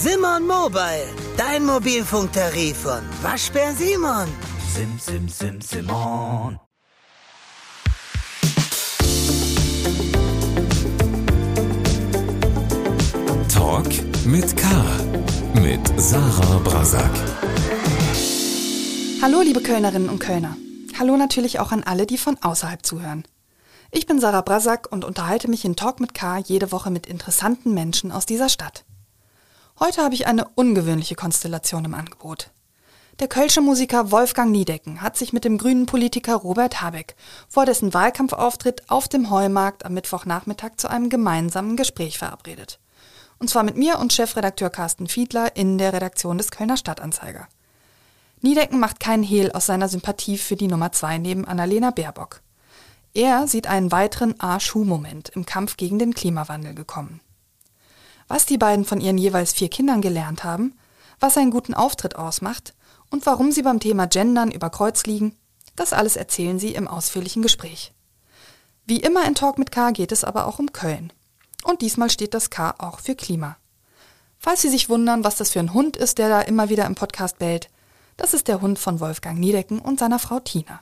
Simon Mobile, dein Mobilfunktarif von Waschbär Simon. Sim, sim, sim, Simon. Talk mit K. Mit Sarah Brasak. Hallo, liebe Kölnerinnen und Kölner. Hallo natürlich auch an alle, die von außerhalb zuhören. Ich bin Sarah Brasak und unterhalte mich in Talk mit K jede Woche mit interessanten Menschen aus dieser Stadt. Heute habe ich eine ungewöhnliche Konstellation im Angebot. Der kölsche Musiker Wolfgang Niedecken hat sich mit dem grünen Politiker Robert Habeck vor dessen Wahlkampfauftritt auf dem Heumarkt am Mittwochnachmittag zu einem gemeinsamen Gespräch verabredet. Und zwar mit mir und Chefredakteur Carsten Fiedler in der Redaktion des Kölner Stadtanzeiger. Niedecken macht keinen Hehl aus seiner Sympathie für die Nummer zwei neben Annalena Baerbock. Er sieht einen weiteren A-Schuh-Moment im Kampf gegen den Klimawandel gekommen. Was die beiden von ihren jeweils vier Kindern gelernt haben, was einen guten Auftritt ausmacht und warum sie beim Thema Gendern über Kreuz liegen, das alles erzählen sie im ausführlichen Gespräch. Wie immer in Talk mit K geht es aber auch um Köln. Und diesmal steht das K auch für Klima. Falls Sie sich wundern, was das für ein Hund ist, der da immer wieder im Podcast bellt, das ist der Hund von Wolfgang Niedecken und seiner Frau Tina.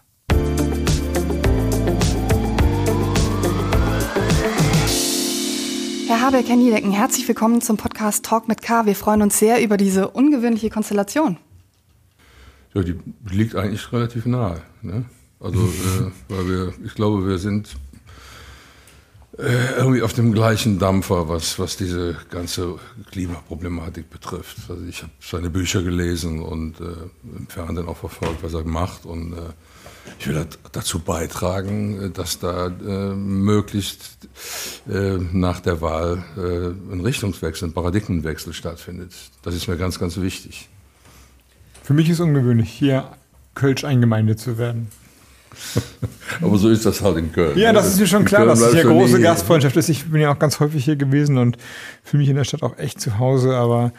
Herr Habeck, Herr Niedecken, herzlich willkommen zum Podcast Talk mit K. Wir freuen uns sehr über diese ungewöhnliche Konstellation. Ja, die liegt eigentlich relativ nahe. Ne? Also, äh, weil wir, ich glaube, wir sind äh, irgendwie auf dem gleichen Dampfer, was, was diese ganze Klimaproblematik betrifft. Also ich habe seine Bücher gelesen und äh, im Fernsehen auch verfolgt, was er macht und äh, ich will dazu beitragen, äh, dass da äh, möglichst äh, nach der Wahl äh, ein Richtungswechsel, ein Paradigmenwechsel stattfindet. Das ist mir ganz, ganz wichtig. Für mich ist ungewöhnlich, hier Kölsch eingemeindet zu werden. Aber so ist das halt in Köln. Ja, das ist mir schon klar, dass es hier große Gastfreundschaft ist. Ich bin ja auch ganz häufig hier gewesen und fühle mich in der Stadt auch echt zu Hause, aber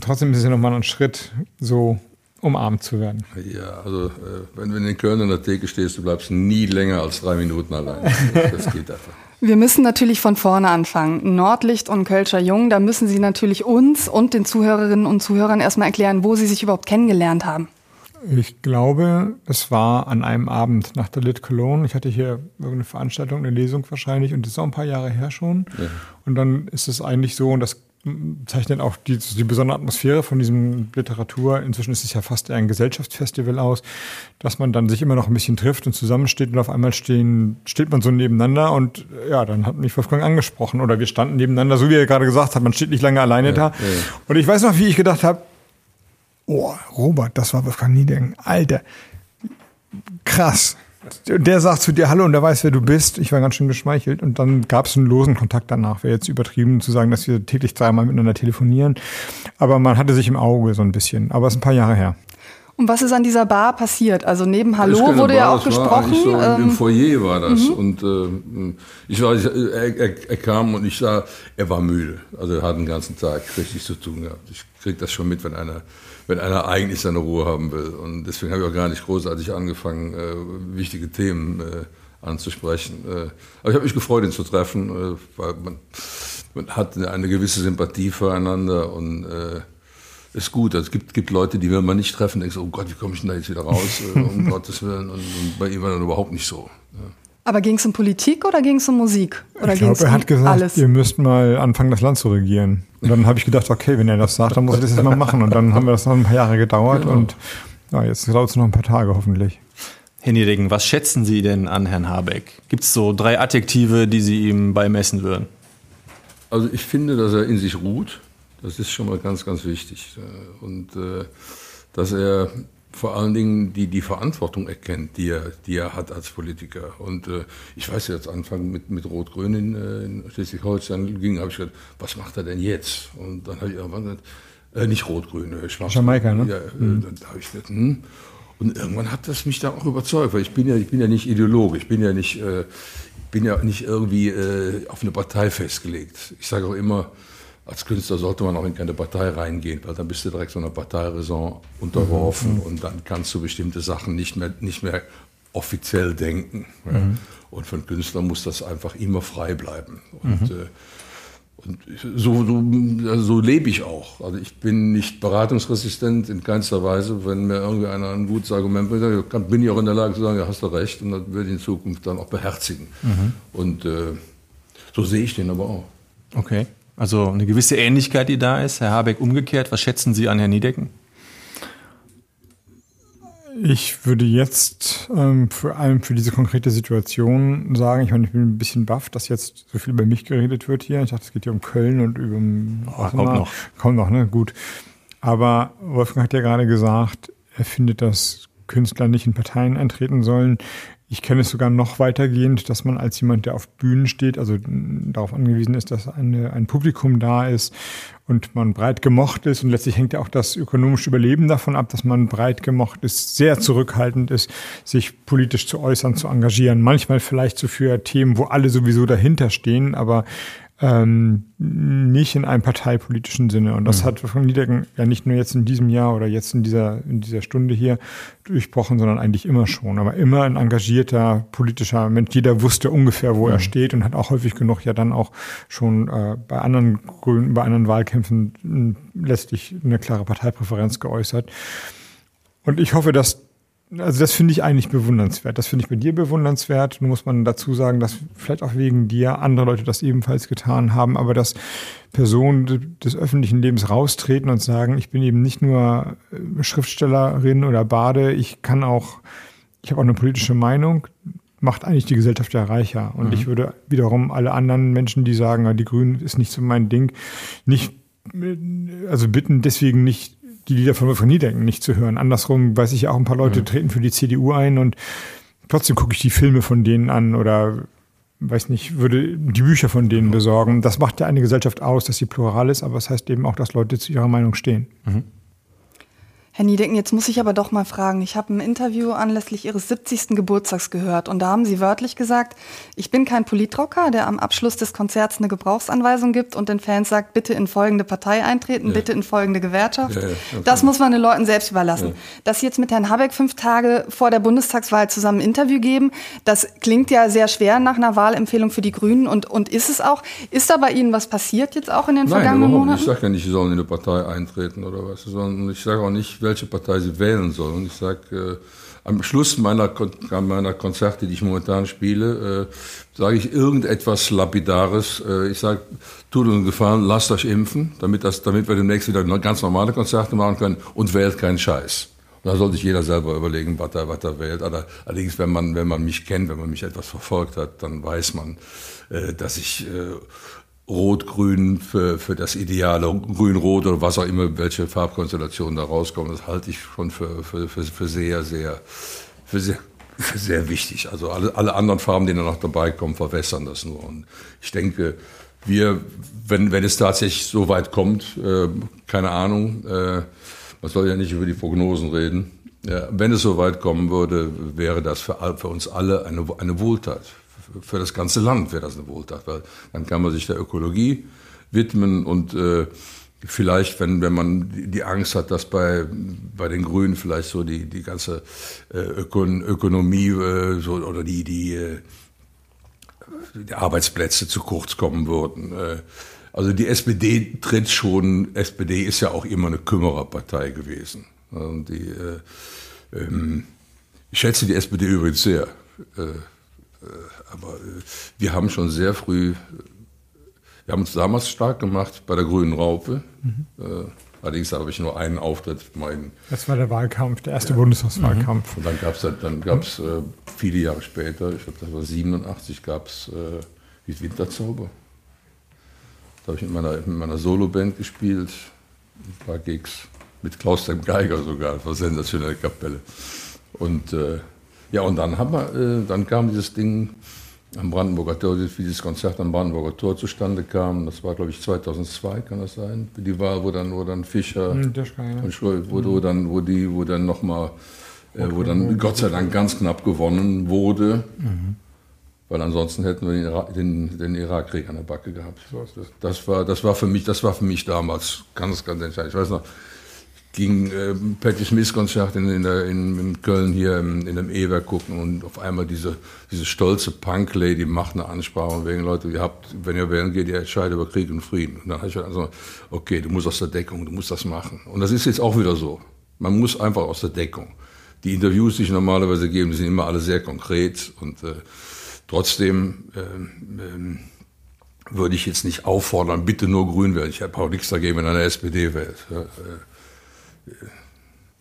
trotzdem ist es ja nochmal ein Schritt, so umarmt zu werden. Ja, also äh, wenn du in Köln an der Theke stehst, du bleibst nie länger als drei Minuten allein. Das geht einfach. Wir müssen natürlich von vorne anfangen. Nordlicht und Kölscher Jung, da müssen Sie natürlich uns und den Zuhörerinnen und Zuhörern erstmal erklären, wo Sie sich überhaupt kennengelernt haben. Ich glaube, es war an einem Abend nach der Lit Cologne. Ich hatte hier irgendeine Veranstaltung, eine Lesung wahrscheinlich und das ist auch ein paar Jahre her schon. Ja. Und dann ist es eigentlich so, und das zeichnet auch die, die besondere Atmosphäre von diesem Literatur. Inzwischen ist es ja fast eher ein Gesellschaftsfestival aus, dass man dann sich immer noch ein bisschen trifft und zusammensteht und auf einmal stehen, steht man so nebeneinander und ja, dann hat mich Wolfgang angesprochen oder wir standen nebeneinander, so wie er gerade gesagt hat, man steht nicht lange alleine ja, da. Ja. Und ich weiß noch, wie ich gedacht habe, oh, Robert, das war Wolfgang Niedenken, Alter, krass der sagt zu dir Hallo und der weiß, wer du bist. Ich war ganz schön geschmeichelt. Und dann gab es einen losen Kontakt danach. Wäre jetzt übertrieben zu sagen, dass wir täglich dreimal miteinander telefonieren. Aber man hatte sich im Auge so ein bisschen. Aber es ist ein paar Jahre her. Und was ist an dieser Bar passiert? Also neben Hallo wurde Bar, ja auch gesprochen. So ähm, Im Foyer war das. Mhm. Und äh, ich war, er, er, er, kam und ich sah, er war müde. Also er hat den ganzen Tag richtig zu tun gehabt. Ich kriege das schon mit, wenn einer wenn einer eigentlich seine Ruhe haben will. Und deswegen habe ich auch gar nicht großartig angefangen, äh, wichtige Themen äh, anzusprechen. Äh, aber ich habe mich gefreut, ihn zu treffen, äh, weil man, man, hat eine gewisse Sympathie füreinander und äh, ist gut. Also es gibt, gibt Leute, die will man nicht treffen, denkst, oh Gott, wie komme ich denn da jetzt wieder raus, äh, um Gottes Willen. Und, und, bei ihm war dann überhaupt nicht so. Ja. Aber ging es um Politik oder ging es um Musik? Oder ich glaube, er hat gesagt, alles? ihr müsst mal anfangen, das Land zu regieren. Und dann habe ich gedacht, okay, wenn er das sagt, dann muss ich das jetzt mal machen. Und dann haben wir das noch ein paar Jahre gedauert genau. und ja, jetzt dauert es noch ein paar Tage hoffentlich. Herr Niedegen, was schätzen Sie denn an Herrn Habeck? Gibt es so drei Adjektive, die Sie ihm beimessen würden? Also ich finde, dass er in sich ruht. Das ist schon mal ganz, ganz wichtig. Und äh, dass er vor allen Dingen die, die Verantwortung erkennt, die er, die er hat als Politiker. Und äh, ich weiß jetzt, Anfang mit, mit Rot-Grün in, äh, in Schleswig-Holstein ging, habe ich gesagt, was macht er denn jetzt? Und dann habe ich irgendwann gesagt, äh, nicht Rot-Grün, äh, Schwarz. Jamaika, ne? Ja, äh, mhm. dann habe ich gesagt, hm. Und irgendwann hat das mich dann auch überzeugt, weil ich bin ja, ich bin ja nicht Ideologe, ich bin ja nicht, äh, bin ja nicht irgendwie auf eine Partei festgelegt. Ich sage auch immer, als Künstler sollte man auch in keine Partei reingehen, weil dann bist du direkt so einer Parteiräson unterworfen mhm. und dann kannst du bestimmte Sachen nicht mehr, nicht mehr offiziell denken. Mhm. Und für einen Künstler muss das einfach immer frei bleiben. Und mhm. äh, Und so, so, also so lebe ich auch. Also ich bin nicht beratungsresistent in keinster Weise. Wenn mir irgendwie einer ein gutes Argument bringt, bin ich auch in der Lage zu sagen, ja, hast du recht. Und das werde ich in Zukunft dann auch beherzigen. Mhm. Und äh, so sehe ich den aber auch. Okay. Also eine gewisse Ähnlichkeit, die da ist. Herr Habeck umgekehrt. Was schätzen Sie an Herrn Niedecken? Ich würde jetzt ähm, vor allem für diese konkrete Situation sagen, ich meine, ich bin ein bisschen baff, dass jetzt so viel über mich geredet wird hier. Ich dachte, es geht hier um Köln und über oh, kommt noch. Kommt noch, ne? Gut. Aber Wolfgang hat ja gerade gesagt, er findet, dass Künstler nicht in Parteien eintreten sollen. Ich kenne es sogar noch weitergehend, dass man als jemand, der auf Bühnen steht, also darauf angewiesen ist, dass eine, ein Publikum da ist und man breit gemocht ist. Und letztlich hängt ja auch das ökonomische Überleben davon ab, dass man breit gemocht ist, sehr zurückhaltend ist, sich politisch zu äußern, zu engagieren. Manchmal vielleicht so für Themen, wo alle sowieso dahinter stehen, aber ähm, nicht in einem parteipolitischen Sinne. Und das mhm. hat von Niedecken ja nicht nur jetzt in diesem Jahr oder jetzt in dieser, in dieser Stunde hier durchbrochen, sondern eigentlich immer schon. Aber immer ein engagierter politischer Mensch. Jeder wusste ungefähr, wo mhm. er steht und hat auch häufig genug ja dann auch schon äh, bei anderen Grünen, bei anderen Wahlkämpfen letztlich eine klare Parteipräferenz geäußert. Und ich hoffe, dass also das finde ich eigentlich bewundernswert. Das finde ich bei dir bewundernswert. Nun muss man dazu sagen, dass vielleicht auch wegen dir andere Leute das ebenfalls getan haben, aber dass Personen des öffentlichen Lebens raustreten und sagen, ich bin eben nicht nur äh, Schriftstellerin oder Bade, ich kann auch, ich habe auch eine politische Meinung, macht eigentlich die Gesellschaft ja reicher. Und mhm. ich würde wiederum alle anderen Menschen, die sagen, die Grünen ist nicht so mein Ding, nicht also bitten deswegen nicht die Lieder von Wolfgang Niedecken nicht zu hören. Andersrum weiß ich ja auch, ein paar Leute mhm. treten für die CDU ein und trotzdem gucke ich die Filme von denen an oder weiß nicht, würde die Bücher von denen besorgen. Das macht ja eine Gesellschaft aus, dass sie plural ist, aber es das heißt eben auch, dass Leute zu ihrer Meinung stehen. Mhm. Herr Niedecken, jetzt muss ich aber doch mal fragen. Ich habe ein Interview anlässlich Ihres 70. Geburtstags gehört und da haben Sie wörtlich gesagt, ich bin kein Politrocker, der am Abschluss des Konzerts eine Gebrauchsanweisung gibt und den Fans sagt, bitte in folgende Partei eintreten, ja. bitte in folgende Gewerkschaft. Ja, ja, okay. Das muss man den Leuten selbst überlassen. Dass Sie jetzt mit Herrn Habeck fünf Tage vor der Bundestagswahl zusammen ein Interview geben, das klingt ja sehr schwer nach einer Wahlempfehlung für die Grünen und, und ist es auch. Ist da bei Ihnen was passiert jetzt auch in den Nein, vergangenen Monaten? Ich sage ja nicht, Sie sollen in eine Partei eintreten oder was, sondern ich sage auch nicht, welche Partei sie wählen sollen. Und ich sage, äh, am Schluss meiner, meiner Konzerte, die ich momentan spiele, äh, sage ich irgendetwas Lapidares. Äh, ich sage, tut uns Gefallen, lasst euch impfen, damit, das, damit wir demnächst wieder ganz normale Konzerte machen können und wählt keinen Scheiß. Da sollte sich jeder selber überlegen, was er, was er wählt. Allerdings, wenn man, wenn man mich kennt, wenn man mich etwas verfolgt hat, dann weiß man, äh, dass ich äh, Rot-Grün für, für das Ideale, Grün-Rot oder was auch immer, welche Farbkonstellationen da rauskommen, das halte ich schon für, für, für, für sehr, sehr, für sehr, für sehr wichtig. Also alle, alle anderen Farben, die da noch dabei kommen, verwässern das nur. Und ich denke, wir, wenn, wenn es tatsächlich so weit kommt, äh, keine Ahnung, äh, man soll ja nicht über die Prognosen reden. Ja, wenn es so weit kommen würde, wäre das für, für uns alle eine, eine Wohltat für das ganze Land wäre das eine Wohltat, weil dann kann man sich der Ökologie widmen und äh, vielleicht, wenn, wenn man die Angst hat, dass bei, bei den Grünen vielleicht so die, die ganze äh, Ökon Ökonomie äh, so, oder die, die, äh, die Arbeitsplätze zu kurz kommen würden. Äh, also die SPD tritt schon, SPD ist ja auch immer eine Kümmererpartei gewesen. Und die, äh, ähm, ich schätze die SPD übrigens sehr. Äh, äh, aber äh, wir haben schon sehr früh, wir haben uns damals stark gemacht bei der Grünen Raupe. Mhm. Äh, allerdings habe ich nur einen Auftritt. Mein, das war der Wahlkampf, der erste ja. Bundestagswahlkampf. Mhm. Und dann gab es dann gab's, äh, viele Jahre später, ich glaube, das war 87, gab es äh, Winterzauber. Da habe ich mit meiner, mit meiner Soloband gespielt, ein paar Gigs, mit Klaus dem Geiger sogar, das war eine sensationelle Kapelle. Und äh, ja, und dann, haben wir, äh, dann kam dieses Ding am Brandenburger Tor, wie dieses Konzert am Brandenburger Tor zustande kam. Das war, glaube ich, 2002, kann das sein? Die Wahl, wo dann, wo dann Fischer hm, und Schroll, wo, wo, dann, wo die, wo dann nochmal, äh, wo dann Gott sei Dank ganz knapp gewonnen wurde. Mhm. Weil ansonsten hätten wir den, Irak, den, den Irakkrieg an der Backe gehabt. Das war, das war für mich, das war für mich damals ganz, ganz entscheidend. Ich weiß noch, ging äh, Patti Smith Konzert in, in, in, in Köln hier in, in dem E-Werk gucken und auf einmal diese, diese stolze Punk-Lady macht eine Ansprache wegen Leute, ihr habt, wenn ihr wählen geht, ihr entscheidet über Krieg und Frieden. Und dann habe ich also, okay, du musst aus der Deckung, du musst das machen. Und das ist jetzt auch wieder so. Man muss einfach aus der Deckung. Die Interviews, die ich normalerweise gebe, die sind immer alle sehr konkret und äh, trotzdem äh, äh, würde ich jetzt nicht auffordern, bitte nur grün wählen. Ich habe auch nichts dagegen, wenn einer SPD wählt. Ja, äh,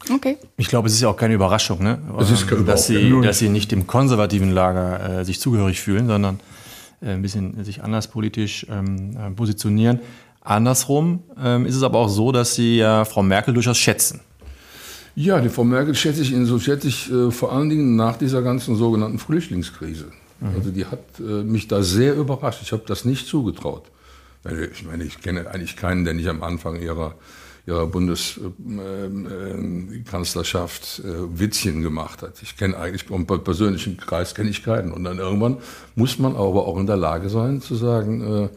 Okay. Ich glaube, es ist ja auch keine Überraschung, ne? Es ist dass, sie, nicht. dass sie nicht dem konservativen Lager äh, sich zugehörig fühlen, sondern äh, ein bisschen sich anders politisch ähm, äh, positionieren. Andersrum ähm, ist es aber auch so, dass sie ja Frau Merkel durchaus schätzen. Ja, die Frau Merkel schätze ich, so schätze ich äh, vor allen Dingen nach dieser ganzen sogenannten Flüchtlingskrise. Also die hat äh, mich da sehr überrascht. Ich habe das nicht zugetraut. Ich meine, ich kenne eigentlich keinen, der nicht am Anfang ihrer, ihrer Bundeskanzlerschaft äh, Witzchen gemacht hat. Ich kenne eigentlich, im persönlichen Kreis kenne ich keinen. Und dann irgendwann muss man aber auch in der Lage sein zu sagen, äh,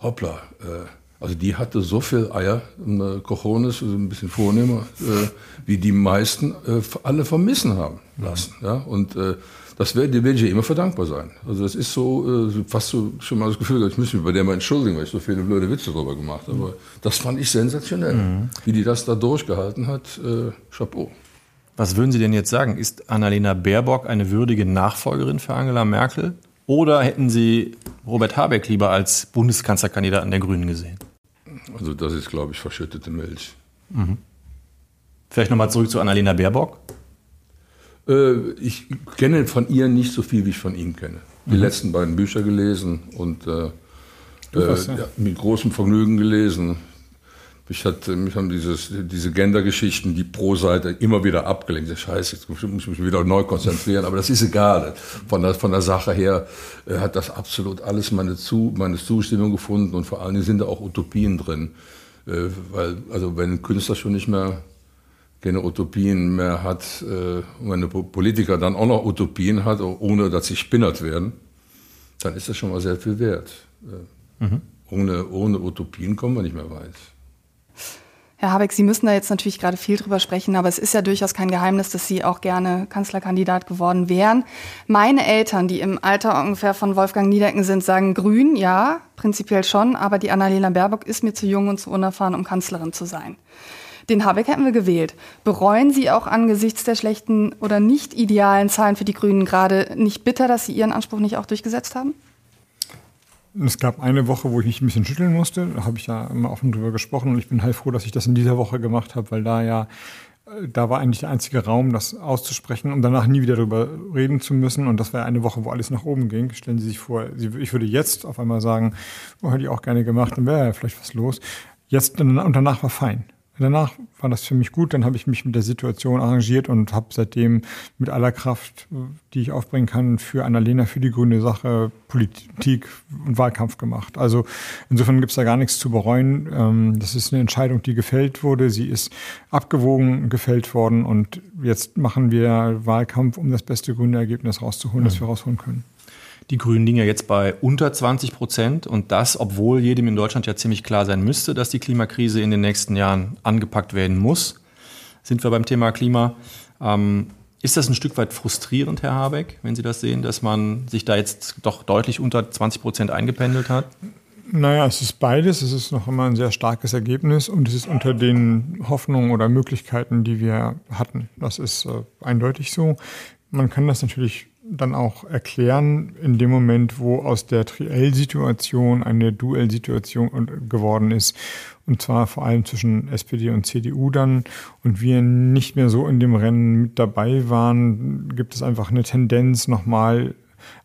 hoppla, äh, also die hatte so viel Eier, äh, Cojones, also ein bisschen vornehmer, äh, wie die meisten äh, alle vermissen haben lassen. Ja? Und äh, das werde werd ich ihr immer für dankbar sein. Also das ist so, äh, fast so schon mal das Gefühl, ich müsste mich bei der mal entschuldigen, weil ich so viele blöde Witze darüber gemacht habe. Aber das fand ich sensationell. Wie die das da durchgehalten hat, äh, Chapeau. Was würden Sie denn jetzt sagen? Ist Annalena Baerbock eine würdige Nachfolgerin für Angela Merkel? Oder hätten Sie Robert Habeck lieber als Bundeskanzlerkandidaten der Grünen gesehen? Also das ist, glaube ich, verschüttete Milch. Vielleicht nochmal zurück zu Annalena Baerbock. Äh, ich kenne von ihr nicht so viel, wie ich von ihm kenne. Die letzten beiden Bücher gelesen und äh, äh, ja. ja, mit großem Vergnügen gelesen. Mich, hat, mich haben dieses, diese Gender-Geschichten, die pro Seite immer wieder abgelenkt. Scheiße, jetzt muss ich mich wieder neu konzentrieren, aber das ist egal. Von der, von der Sache her äh, hat das absolut alles meine, Zu, meine Zustimmung gefunden und vor allen Dingen sind da auch Utopien drin. Äh, weil, also wenn ein Künstler schon nicht mehr keine Utopien mehr hat äh, wenn ein Po- Politiker dann auch noch Utopien hat, ohne dass sie spinnert werden, dann ist das schon mal sehr viel wert. Äh, ohne, ohne Utopien kommen wir nicht mehr weit. Herr Habeck, Sie müssen da jetzt natürlich gerade viel drüber sprechen, aber es ist ja durchaus kein Geheimnis, dass Sie auch gerne Kanzlerkandidat geworden wären. Meine Eltern, die im Alter ungefähr von Wolfgang Niedecken sind, sagen grün, ja, prinzipiell schon, aber die Annalena Baerbock ist mir zu jung und zu unerfahren, um Kanzlerin zu sein. Den Habeck hätten wir gewählt. Bereuen Sie auch angesichts der schlechten oder nicht idealen Zahlen für die Grünen gerade nicht bitter, dass Sie Ihren Anspruch nicht auch durchgesetzt haben? Es gab eine Woche, wo ich mich ein bisschen schütteln musste. Da habe ich ja immer offen drüber gesprochen und ich bin heilfroh, dass ich das in dieser Woche gemacht habe, weil da ja, äh, da war eigentlich der einzige Raum, das auszusprechen, um danach nie wieder darüber reden zu müssen. Und das war eine Woche, wo alles nach oben ging. Stellen Sie sich vor, ich würde jetzt auf einmal sagen, oh, hätte ich auch gerne gemacht, dann wäre ja vielleicht was los. Jetzt und danach war fein. Danach war das für mich gut, dann habe ich mich mit der Situation arrangiert und habe seitdem mit aller Kraft, die ich aufbringen kann, für Annalena, für die grüne Sache, Politik und Wahlkampf gemacht. Also insofern gibt es da gar nichts zu bereuen. Ähm, Das ist eine Entscheidung, die gefällt wurde. Sie ist abgewogen gefällt worden und jetzt machen wir Wahlkampf, um das beste grüne Ergebnis rauszuholen, das wir rausholen können. Die Grünen liegen ja jetzt bei unter 20 Prozent und das, obwohl jedem in Deutschland ja ziemlich klar sein müsste, dass die Klimakrise in den nächsten Jahren angepackt werden muss. Sind wir beim Thema Klima. Ähm, ist das ein Stück weit frustrierend, Herr Habeck, wenn Sie das sehen, dass man sich da jetzt doch deutlich unter 20 Prozent eingependelt hat? Naja, es ist beides. Es ist noch immer ein sehr starkes Ergebnis und es ist unter den Hoffnungen oder Möglichkeiten, die wir hatten. Das ist äh, eindeutig so. Man kann das natürlich dann auch erklären in dem Moment, wo aus der Triell-Situation eine Duell-Situation und- geworden ist. Und zwar vor allem zwischen SPD und CDU dann. Und wir nicht mehr so in dem Rennen mit dabei waren, gibt es einfach eine Tendenz, nochmal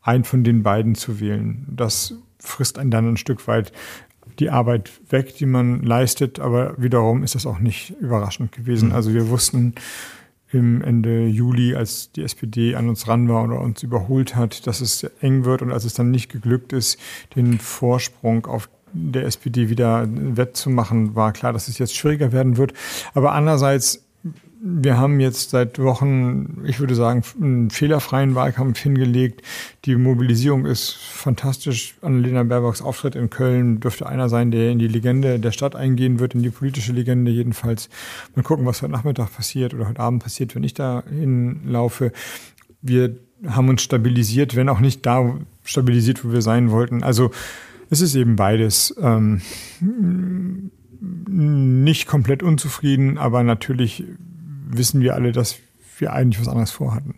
einen von den beiden zu wählen. Das frisst einen dann ein Stück weit die Arbeit weg, die man leistet, aber wiederum ist das auch nicht überraschend gewesen. Also wir wussten im Ende Juli, als die SPD an uns ran war oder uns überholt hat, dass es eng wird und als es dann nicht geglückt ist, den Vorsprung auf der SPD wieder wettzumachen, war klar, dass es jetzt schwieriger werden wird. Aber andererseits wir haben jetzt seit Wochen, ich würde sagen, einen fehlerfreien Wahlkampf hingelegt. Die Mobilisierung ist fantastisch. Annalena Baerbocks Auftritt in Köln dürfte einer sein, der in die Legende der Stadt eingehen wird, in die politische Legende jedenfalls. Mal gucken, was heute Nachmittag passiert oder heute Abend passiert, wenn ich da hinlaufe. Wir haben uns stabilisiert, wenn auch nicht da stabilisiert, wo wir sein wollten. Also es ist eben beides. Ähm, nicht komplett unzufrieden, aber natürlich wissen wir alle, dass wir eigentlich was anderes vorhatten.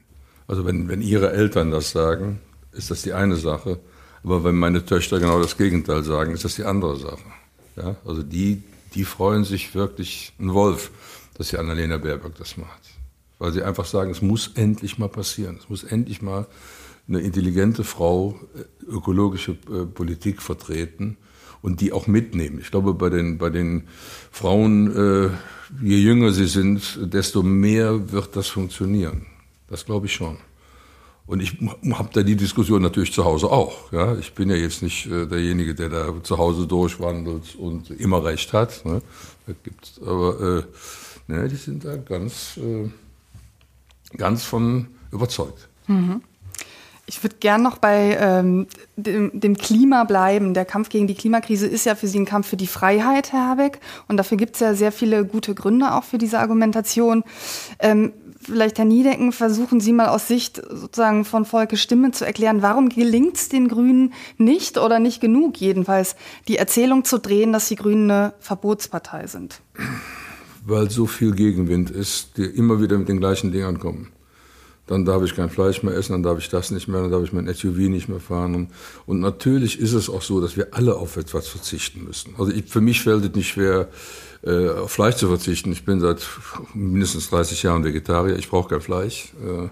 Also wenn, wenn Ihre Eltern das sagen, ist das die eine Sache. Aber wenn meine Töchter genau das Gegenteil sagen, ist das die andere Sache. Ja? Also die, die freuen sich wirklich ein Wolf, dass die Annalena Baerbock das macht. Weil sie einfach sagen, es muss endlich mal passieren. Es muss endlich mal eine intelligente Frau äh, ökologische äh, Politik vertreten und die auch mitnehmen. Ich glaube, bei den, bei den Frauen, äh, je jünger sie sind, desto mehr wird das funktionieren. Das glaube ich schon. Und ich habe da die Diskussion natürlich zu Hause auch. Ja? Ich bin ja jetzt nicht äh, derjenige, der da zu Hause durchwandelt und immer recht hat. Ne? Da gibt's, aber äh, ne, die sind da ganz, äh, ganz von überzeugt. Mhm. Ich würde gern noch bei ähm, dem, dem, Klima bleiben. Der Kampf gegen die Klimakrise ist ja für Sie ein Kampf für die Freiheit, Herr Habeck. Und dafür gibt es ja sehr viele gute Gründe auch für diese Argumentation. Ähm, vielleicht, Herr Niedecken, versuchen Sie mal aus Sicht sozusagen von Volkes Stimme zu erklären, warum gelingt es den Grünen nicht oder nicht genug jedenfalls, die Erzählung zu drehen, dass die Grünen eine Verbotspartei sind? Weil so viel Gegenwind ist, die immer wieder mit den gleichen Dingern kommen dann darf ich kein Fleisch mehr essen, dann darf ich das nicht mehr, dann darf ich mein SUV nicht mehr fahren. Und, und natürlich ist es auch so, dass wir alle auf etwas verzichten müssen. Also ich, für mich fällt es nicht schwer, äh, auf Fleisch zu verzichten. Ich bin seit mindestens 30 Jahren Vegetarier, ich brauche kein Fleisch. Äh,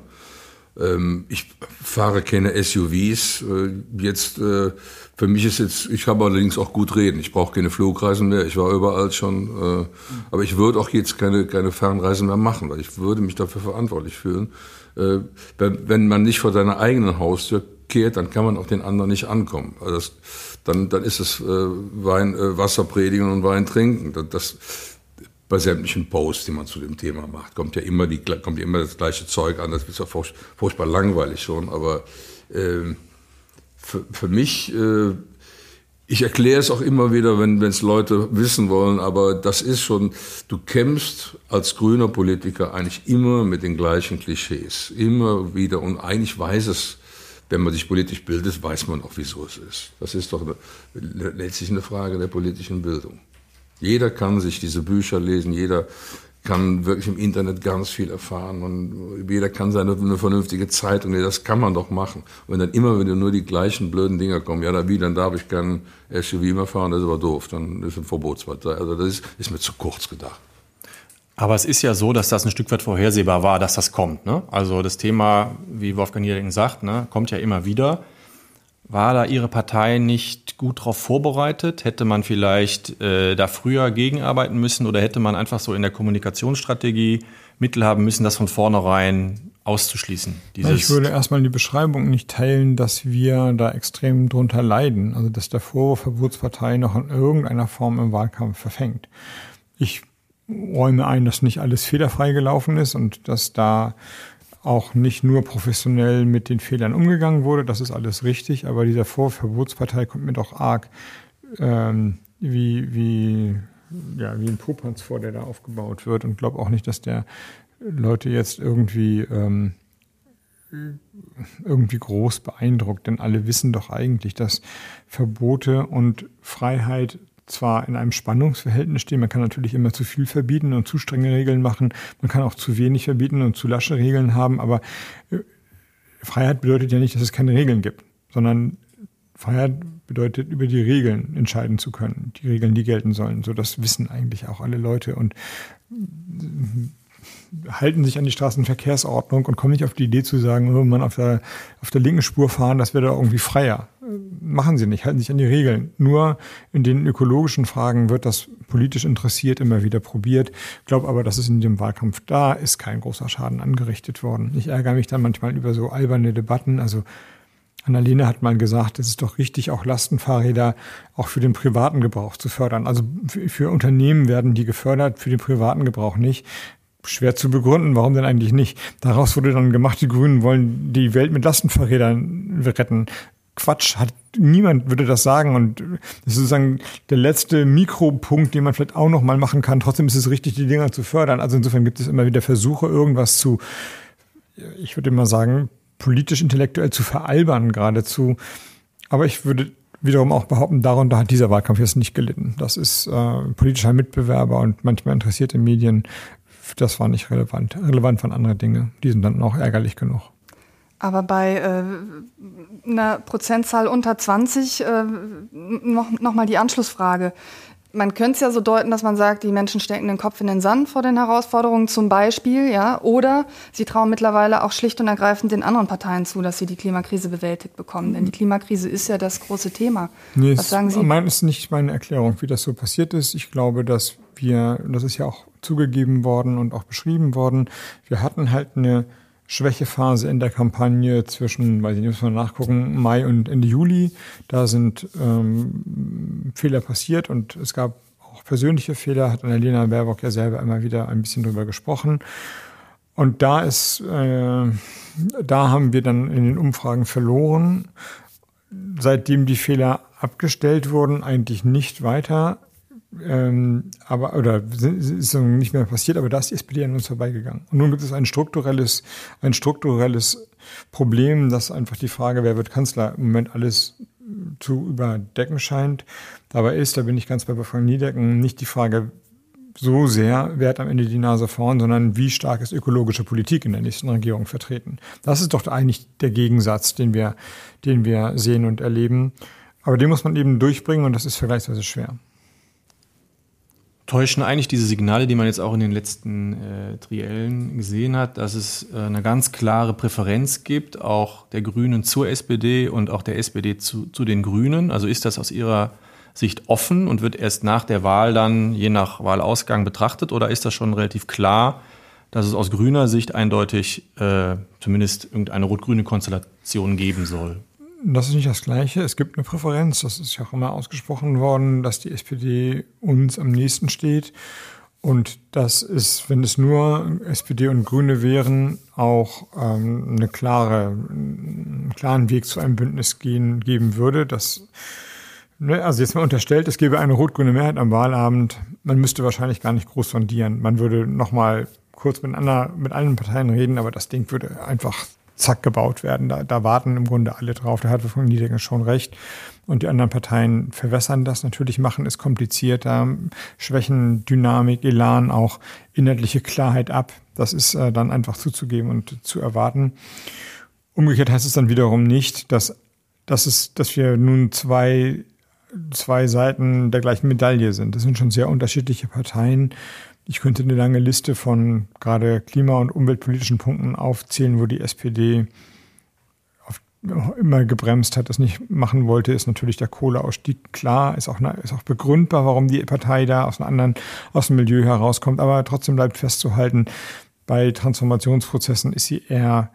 ich fahre keine SUVs. Äh, jetzt äh, für mich ist jetzt, ich habe allerdings auch gut reden. Ich brauche keine Flugreisen mehr. Ich war überall schon. Äh, aber ich würde auch jetzt keine, keine Fernreisen mehr machen, weil ich würde mich dafür verantwortlich fühlen. Äh, wenn man nicht vor seiner eigenen Haustür kehrt, dann kann man auch den anderen nicht ankommen. Also das, dann, dann ist es Wein, Wasser predigen und Wein trinken. Das, bei sämtlichen Posts, die man zu dem Thema macht, kommt ja immer, die, kommt immer das gleiche Zeug an. Das ist ja furch, furchtbar langweilig schon. Aber äh, für, für mich äh, ich erkläre es auch immer wieder, wenn es Leute wissen wollen, aber das ist schon, du kämpfst als grüner Politiker eigentlich immer mit den gleichen Klischees. Immer wieder. Und eigentlich weiß es, wenn man sich politisch bildet, weiß man auch, wieso es ist. Das ist doch letztlich eine Frage der politischen Bildung. Jeder kann sich diese Bücher lesen, jeder kann wirklich im Internet ganz viel erfahren und jeder kann seine eine vernünftige Zeitung, das kann man doch machen. Und wenn dann immer wieder nur die gleichen blöden Dinger kommen, ja, da wie, dann darf ich kein SUV mehr fahren, das ist aber doof, dann ist ein Verbotspartei. Also das ist, ist mir zu kurz gedacht. Aber es ist ja so, dass das ein Stück weit vorhersehbar war, dass das kommt. Ne? Also das Thema, wie Wolfgang Niedering sagt, ne, kommt ja immer wieder. War da Ihre Partei nicht gut darauf vorbereitet? Hätte man vielleicht äh, da früher gegenarbeiten müssen oder hätte man einfach so in der Kommunikationsstrategie Mittel haben müssen, das von vornherein auszuschließen? ich würde erstmal die Beschreibung nicht teilen, dass wir da extrem drunter leiden. Also dass der Vorwurf Verbotspartei noch in irgendeiner Form im Wahlkampf verfängt. Ich räume ein, dass nicht alles fehlerfrei gelaufen ist und dass da auch nicht nur professionell mit den Fehlern umgegangen wurde, das ist alles richtig, aber dieser Vorwurf Verbotspartei kommt mir doch arg ähm, wie, wie, ja, wie ein Popanz vor, der da aufgebaut wird und glaube auch nicht, dass der Leute jetzt irgendwie ähm, irgendwie groß beeindruckt, denn alle wissen doch eigentlich, dass Verbote und Freiheit zwar in einem Spannungsverhältnis stehen. Man kann natürlich immer zu viel verbieten und zu strenge Regeln machen. Man kann auch zu wenig verbieten und zu lasche Regeln haben. Aber äh, Freiheit bedeutet ja nicht, dass es keine Regeln gibt, sondern Freiheit bedeutet, über die Regeln entscheiden zu können. Die Regeln, die gelten sollen. So, das wissen eigentlich auch alle Leute und äh, halten sich an die Straßenverkehrsordnung und kommen nicht auf die Idee zu sagen, wenn man auf der, auf der linken Spur fahren, das wäre da irgendwie freier machen sie nicht, halten sich an die Regeln. Nur in den ökologischen Fragen wird das politisch interessiert immer wieder probiert. Ich glaube aber, dass es in dem Wahlkampf da ist kein großer Schaden angerichtet worden. Ich ärgere mich dann manchmal über so alberne Debatten. Also Annalena hat mal gesagt, es ist doch richtig, auch Lastenfahrräder auch für den privaten Gebrauch zu fördern. Also für Unternehmen werden die gefördert, für den privaten Gebrauch nicht schwer zu begründen, warum denn eigentlich nicht. Daraus wurde dann gemacht, die Grünen wollen die Welt mit Lastenfahrrädern retten. Quatsch, hat niemand würde das sagen und das ist sozusagen der letzte Mikropunkt, den man vielleicht auch noch mal machen kann. Trotzdem ist es richtig, die Dinger zu fördern. Also insofern gibt es immer wieder Versuche, irgendwas zu, ich würde immer sagen, politisch intellektuell zu veralbern geradezu. Aber ich würde wiederum auch behaupten, darunter hat dieser Wahlkampf jetzt nicht gelitten. Das ist äh, politischer Mitbewerber und manchmal interessierte Medien. Das war nicht relevant. Relevant waren andere Dinge. Die sind dann auch ärgerlich genug. Aber bei äh, einer Prozentzahl unter 20 äh, noch, noch mal die Anschlussfrage. Man könnte es ja so deuten, dass man sagt, die Menschen stecken den Kopf in den Sand vor den Herausforderungen zum Beispiel, ja, oder sie trauen mittlerweile auch schlicht und ergreifend den anderen Parteien zu, dass sie die Klimakrise bewältigt bekommen. Denn die Klimakrise ist ja das große Thema. Nee, Was sagen Sie? Mein ist nicht meine Erklärung, wie das so passiert ist. Ich glaube, dass wir, das ist ja auch zugegeben worden und auch beschrieben worden, wir hatten halt eine Schwächephase in der Kampagne zwischen, weiß ich nicht, muss man nachgucken, Mai und Ende Juli. Da sind ähm, Fehler passiert und es gab auch persönliche Fehler, hat Annalena Baerbock ja selber immer wieder ein bisschen drüber gesprochen. Und da ist, äh, da haben wir dann in den Umfragen verloren. Seitdem die Fehler abgestellt wurden, eigentlich nicht weiter ähm, aber oder ist nicht mehr passiert, aber da ist die SPD an uns vorbeigegangen. Und nun gibt es ein strukturelles, ein strukturelles Problem, dass einfach die Frage, wer wird Kanzler, im Moment alles zu überdecken scheint. Dabei ist, da bin ich ganz bei Wolfgang Niedecken, nicht die Frage so sehr, wer hat am Ende die Nase vorn, sondern wie stark ist ökologische Politik in der nächsten Regierung vertreten. Das ist doch eigentlich der Gegensatz, den wir, den wir sehen und erleben. Aber den muss man eben durchbringen und das ist vergleichsweise schwer täuschen eigentlich diese Signale, die man jetzt auch in den letzten äh, Triellen gesehen hat, dass es äh, eine ganz klare Präferenz gibt, auch der Grünen zur SPD und auch der SPD zu, zu den Grünen. Also ist das aus Ihrer Sicht offen und wird erst nach der Wahl dann je nach Wahlausgang betrachtet oder ist das schon relativ klar, dass es aus grüner Sicht eindeutig äh, zumindest irgendeine rot-grüne Konstellation geben soll? Das ist nicht das Gleiche. Es gibt eine Präferenz. Das ist ja auch immer ausgesprochen worden, dass die SPD uns am nächsten steht. Und das ist, wenn es nur SPD und Grüne wären, auch ähm, eine klare, einen klaren Weg zu einem Bündnis gehen, geben würde. Das, ne, also jetzt mal unterstellt, es gäbe eine rot-grüne Mehrheit am Wahlabend. Man müsste wahrscheinlich gar nicht groß sondieren. Man würde nochmal kurz miteinander, mit allen Parteien reden, aber das Ding würde einfach zack gebaut werden. Da, da warten im Grunde alle drauf. Da hat von Niedegen schon recht. Und die anderen Parteien verwässern das natürlich, machen es komplizierter, schwächen Dynamik, Elan, auch inhaltliche Klarheit ab. Das ist äh, dann einfach zuzugeben und zu erwarten. Umgekehrt heißt es dann wiederum nicht, dass, dass, es, dass wir nun zwei, zwei Seiten der gleichen Medaille sind. Das sind schon sehr unterschiedliche Parteien ich könnte eine lange Liste von gerade klima- und umweltpolitischen Punkten aufzählen, wo die SPD immer gebremst hat, das nicht machen wollte, ist natürlich der Kohleausstieg. Klar, ist auch, ist auch begründbar, warum die Partei da aus einem anderen, aus dem Milieu herauskommt. Aber trotzdem bleibt festzuhalten, bei Transformationsprozessen ist sie eher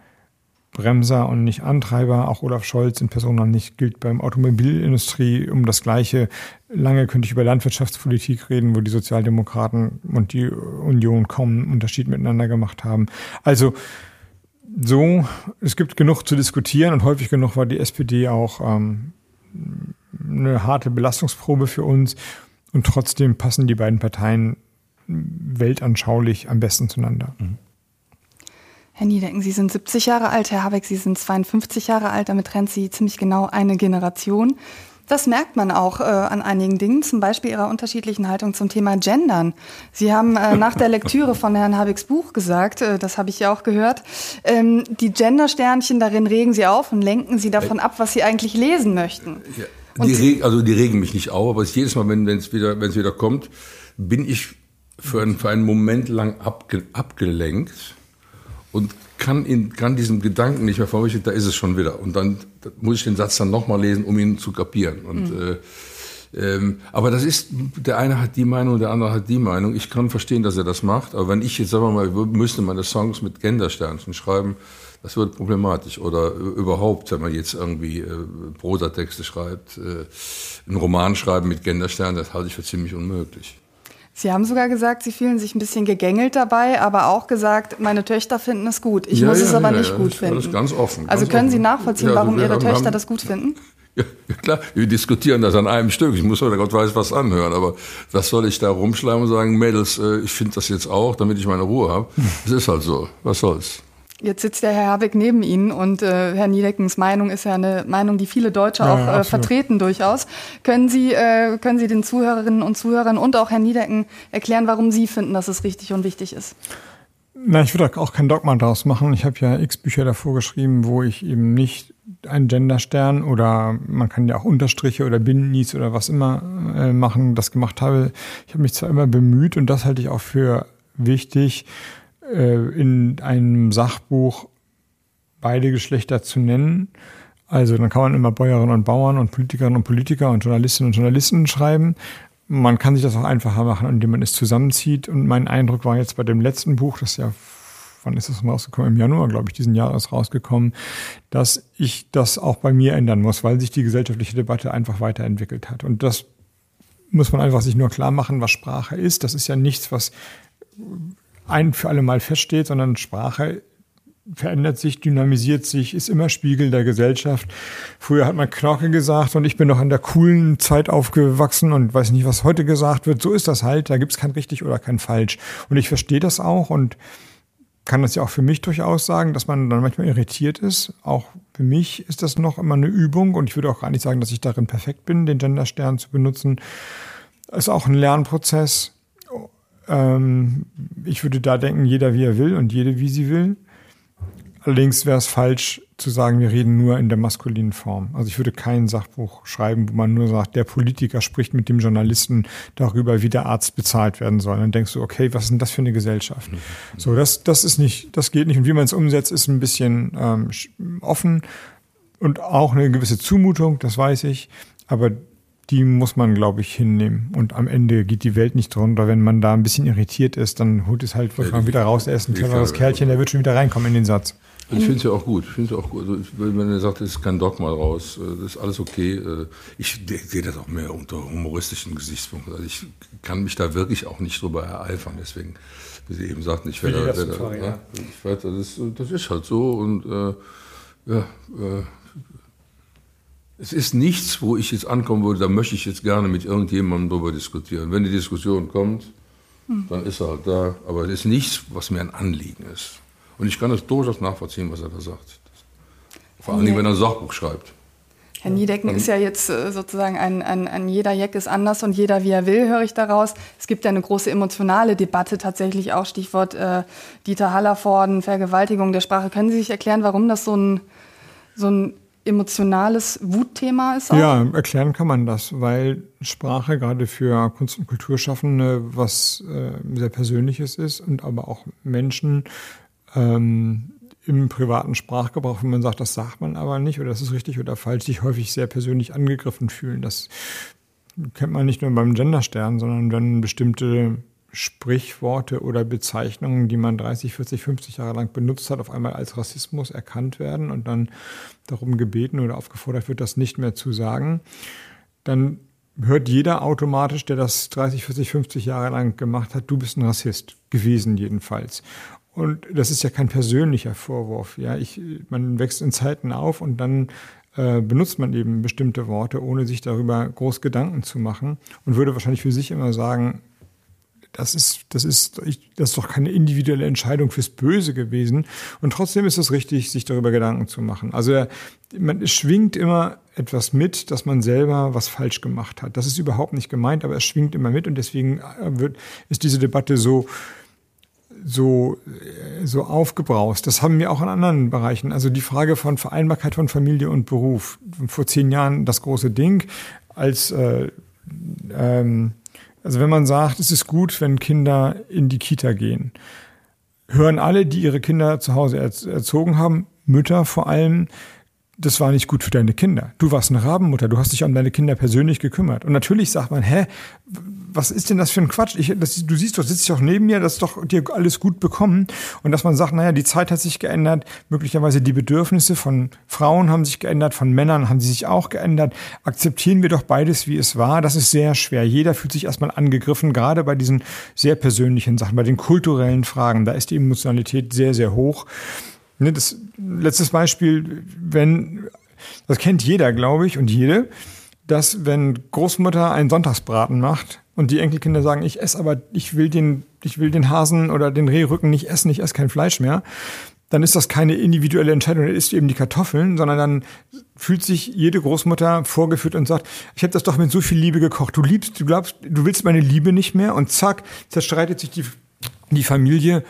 Bremser und nicht Antreiber. Auch Olaf Scholz in Persona nicht gilt beim Automobilindustrie um das Gleiche. Lange könnte ich über Landwirtschaftspolitik reden, wo die Sozialdemokraten und die Union kaum einen Unterschied miteinander gemacht haben. Also so, es gibt genug zu diskutieren und häufig genug war die SPD auch ähm, eine harte Belastungsprobe für uns. Und trotzdem passen die beiden Parteien weltanschaulich am besten zueinander. Mhm. Herr Niedecken, Sie sind 70 Jahre alt, Herr Habeck, Sie sind 52 Jahre alt, damit trennt Sie ziemlich genau eine Generation. Das merkt man auch äh, an einigen Dingen, zum Beispiel Ihrer unterschiedlichen Haltung zum Thema Gendern. Sie haben äh, nach der Lektüre von Herrn Habecks Buch gesagt, äh, das habe ich ja auch gehört, ähm, die Gendersternchen darin regen Sie auf und lenken Sie davon ab, was Sie eigentlich lesen möchten. Ja, die reg, also die regen mich nicht auf, aber jedes Mal, wenn es wieder, wenn's wieder kommt, bin ich für einen, für einen Moment lang abge, abgelenkt und kann, in, kann diesem Gedanken nicht mehr verrichten, da ist es schon wieder. Und dann muss ich den Satz dann nochmal lesen, um ihn zu kapieren. Und, mhm. äh, ähm, aber das ist, der eine hat die Meinung, der andere hat die Meinung. Ich kann verstehen, dass er das macht. Aber wenn ich jetzt, sagen wir mal, müsste meine Songs mit Gendersternchen schreiben, das wird problematisch. Oder überhaupt, wenn man jetzt irgendwie äh, Prosa-Texte schreibt, äh, einen Roman schreiben mit Gendersternen, das halte ich für ziemlich unmöglich. Sie haben sogar gesagt, Sie fühlen sich ein bisschen gegängelt dabei, aber auch gesagt, meine Töchter finden es gut. Ich Ja, muss ja, es aber ja, nicht gut das ist finden. ganz offen, also ganz können Sie offen. nachvollziehen, Ja, warum Ihre haben- Töchter das gut finden? Ja, ja, klar, wir diskutieren das an einem Stück. Ich muss heute Gott weiß was anhören, aber was soll ich da rumschleimen und sagen, Mädels, äh, ich finde das jetzt auch, damit ich meine Ruhe habe. Es ist halt so. Was soll's? Jetzt sitzt der Herr Habeck neben Ihnen und äh, Herr Niedeckens Meinung ist ja eine Meinung, die viele Deutsche Ja, auch ja, äh, vertreten durchaus. Können Sie, äh, können Sie den Zuhörerinnen und Zuhörern und auch Herrn Niedecken erklären, warum Sie finden, dass es richtig und wichtig ist? Na, ich würde auch kein Dogma draus machen. Ich habe ja x Bücher davor geschrieben, wo ich eben nicht einen Genderstern oder man kann ja auch Unterstriche oder Bindenis oder was immer äh, machen, das gemacht habe. Ich habe mich zwar immer bemüht und das halte ich auch für wichtig, in einem Sachbuch beide Geschlechter zu nennen. Also dann kann man immer Bäuerinnen und Bauern und Politikerinnen und Politiker und Journalistinnen und Journalisten schreiben. Man kann sich das auch einfacher machen, indem man es zusammenzieht. Und mein Eindruck war jetzt bei dem letzten Buch, das ja, wann ist das rausgekommen? Im Januar, glaube ich, diesen Jahres rausgekommen, dass ich das auch bei mir ändern muss, weil sich die gesellschaftliche Debatte einfach weiterentwickelt hat. Und das muss man einfach sich nur klar machen, was Sprache ist. Das ist ja nichts, was ein für alle Mal feststeht, sondern Sprache verändert sich, dynamisiert sich, ist immer Spiegel der Gesellschaft. Früher hat man Knorke gesagt und ich bin noch in der coolen Zeit aufgewachsen und weiß nicht, was heute gesagt wird. So ist das halt. Da gibt es kein richtig oder kein falsch. Und ich verstehe das auch und kann das ja auch für mich durchaus sagen, dass man dann manchmal irritiert ist. Auch für mich ist das noch immer eine Übung und ich würde auch gar nicht sagen, dass ich darin perfekt bin, den Genderstern zu benutzen. Ist auch ein Lernprozess. Ähm, ich würde da denken, jeder wie er will und jede wie sie will. Allerdings wäre es falsch zu sagen, wir reden nur in der maskulinen Form. Also ich würde kein Sachbuch schreiben, wo man nur sagt, der Politiker spricht mit dem Journalisten darüber, wie der Arzt bezahlt werden soll. Dann denkst du, okay, was ist denn das für eine Gesellschaft? So, das, das ist nicht, das geht nicht. Und wie man es umsetzt, ist ein bisschen ähm, offen und auch eine gewisse Zumutung, das weiß ich. Aber die muss man, glaube ich, hinnehmen. Und am Ende geht die Welt nicht drunter. Wenn man da ein bisschen irritiert ist, dann holt es halt Wolfgang wieder raus. Er ist ein cleveres Kerlchen, der wird schon wieder reinkommen in den Satz. Ich finde es ja auch gut. Ich finde es auch gut. Also, wenn er sagt, es ist kein Dogma raus, äh, das ist alles okay. Äh, Ich sehe das auch mehr unter humoristischen Gesichtspunkten. Also ich kann mich da wirklich auch nicht drüber ereifern. Deswegen, wie Sie eben sagten, ich werde, jeder werde ja, ja. das ist, das ist halt so und äh, ja, äh, es ist nichts, wo ich jetzt ankommen würde, da möchte ich jetzt gerne mit irgendjemandem drüber diskutieren. Wenn die Diskussion kommt, dann ist er halt da. Aber es ist nichts, was mir ein Anliegen ist. Und ich kann es durchaus nachvollziehen, was er da sagt. Vor allen Dingen, wenn er ein Sachbuch schreibt. Herr Niedecken ist ja jetzt äh, sozusagen ein, ein, ein jeder Jack ist anders und jeder wie er will, höre ich daraus. Es gibt ja eine große emotionale Debatte tatsächlich auch, Stichwort äh, Dieter Hallervorden, Vergewaltigung der Sprache. Können Sie sich erklären, warum das so ein, so ein emotionales Wutthema ist? Auch? Ja, erklären kann man das, weil Sprache gerade für Kunst- und Kulturschaffende was äh, sehr Persönliches ist und aber auch Menschen ähm, im privaten Sprachgebrauch, wenn man sagt, das sagt man aber nicht oder das ist richtig oder falsch, sich häufig sehr persönlich angegriffen fühlen. Das kennt man nicht nur beim Genderstern, sondern wenn bestimmte Sprichworte oder Bezeichnungen, die man 30, 40, 50 Jahre lang benutzt hat, auf einmal als Rassismus erkannt werden und dann darum gebeten oder aufgefordert wird, das nicht mehr zu sagen, dann hört jeder automatisch, der das 30, 40, 50 Jahre lang gemacht hat, du bist ein Rassist gewesen jedenfalls. Und das ist ja kein persönlicher Vorwurf. Ja, ich, man wächst in Zeiten auf und dann äh, benutzt man eben bestimmte Worte, ohne sich darüber groß Gedanken zu machen und würde wahrscheinlich für sich immer sagen, das ist, das ist, das ist doch keine individuelle Entscheidung fürs Böse gewesen. Und trotzdem ist es richtig, sich darüber Gedanken zu machen. Also man schwingt immer etwas mit, dass man selber was falsch gemacht hat. Das ist überhaupt nicht gemeint, aber es schwingt immer mit und deswegen äh, wird, ist diese Debatte so, so, äh, so aufgebraust. Das haben wir auch in anderen Bereichen. Also die Frage von Vereinbarkeit von Familie und Beruf. Vor zehn Jahren das große Ding, als äh, ähm, also wenn man sagt, es ist gut, wenn Kinder in die Kita gehen, hören alle, die ihre Kinder zu Hause erzogen haben, Mütter vor allem, das war nicht gut für deine Kinder. Du warst eine Rabenmutter, du hast dich um deine Kinder persönlich gekümmert. Und natürlich sagt man, hä, was ist denn das für ein Quatsch? Ich, das, du siehst doch, sitzt doch neben mir, das ist doch dir alles gut bekommen. Und dass man sagt, naja, die Zeit hat sich geändert, möglicherweise die Bedürfnisse von Frauen haben sich geändert, von Männern haben sie sich auch geändert. Akzeptieren wir doch beides, wie es war. Das ist sehr schwer. Jeder fühlt sich erstmal angegriffen, gerade bei diesen sehr persönlichen Sachen, bei den kulturellen Fragen. Da ist die Emotionalität sehr, sehr hoch. Ne, das letztes Beispiel, wenn, das kennt jeder, glaube ich, und jede, dass wenn Großmutter einen Sonntagsbraten macht und die Enkelkinder sagen, ich esse aber, ich will den, ich will den Hasen oder den Rehrücken nicht essen, ich esse kein Fleisch mehr, dann ist das keine individuelle Entscheidung, dann isst eben die Kartoffeln, sondern dann fühlt sich jede Großmutter vorgeführt und sagt, ich habe das doch mit so viel Liebe gekocht. Du liebst, du glaubst, du willst meine Liebe nicht mehr und zack, zerstreitet sich die, die Familie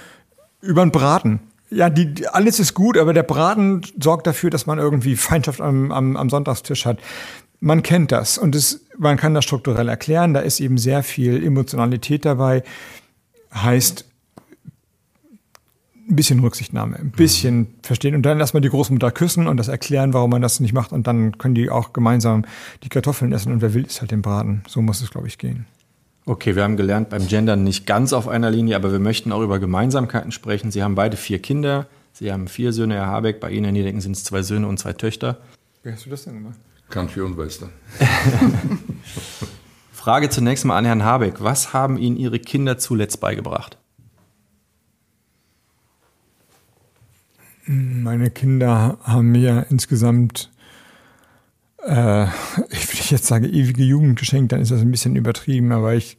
über den Braten. Ja, die, alles ist gut, aber der Braten sorgt dafür, dass man irgendwie Feindschaft am, am, am Sonntagstisch hat. Man kennt das und es, man kann das strukturell erklären. Da ist eben sehr viel Emotionalität dabei. Heißt, ein bisschen Rücksichtnahme, ein bisschen mhm. verstehen und dann erstmal die Großmutter küssen und das erklären, warum man das nicht macht und dann können die auch gemeinsam die Kartoffeln essen und wer will, ist halt den Braten. So muss es, glaube ich, gehen. Okay, wir haben gelernt, beim Gendern nicht ganz auf einer Linie, aber wir möchten auch über Gemeinsamkeiten sprechen. Sie haben beide vier Kinder. Sie haben vier Söhne, Herr Habeck. Bei Ihnen in Niederdenken sind es zwei Söhne und zwei Töchter. Wie hast du das denn gemacht? Country und Western. Frage zunächst mal an Herrn Habeck. Was haben Ihnen Ihre Kinder zuletzt beigebracht? Meine Kinder haben mir insgesamt äh, ich will jetzt sagen, ewige Jugend geschenkt, dann ist das ein bisschen übertrieben, aber ich,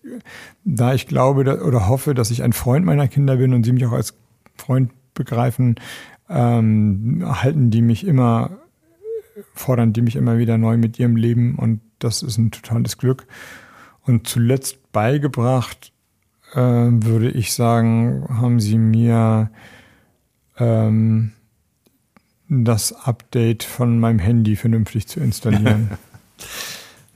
da ich glaube oder hoffe, dass ich ein Freund meiner Kinder bin und sie mich auch als Freund begreifen, ähm, halten die mich immer, fordern die mich immer wieder neu mit ihrem Leben und das ist ein totales Glück. Und zuletzt beigebracht, äh, würde ich sagen, haben sie mir ähm, das Update von meinem Handy vernünftig zu installieren.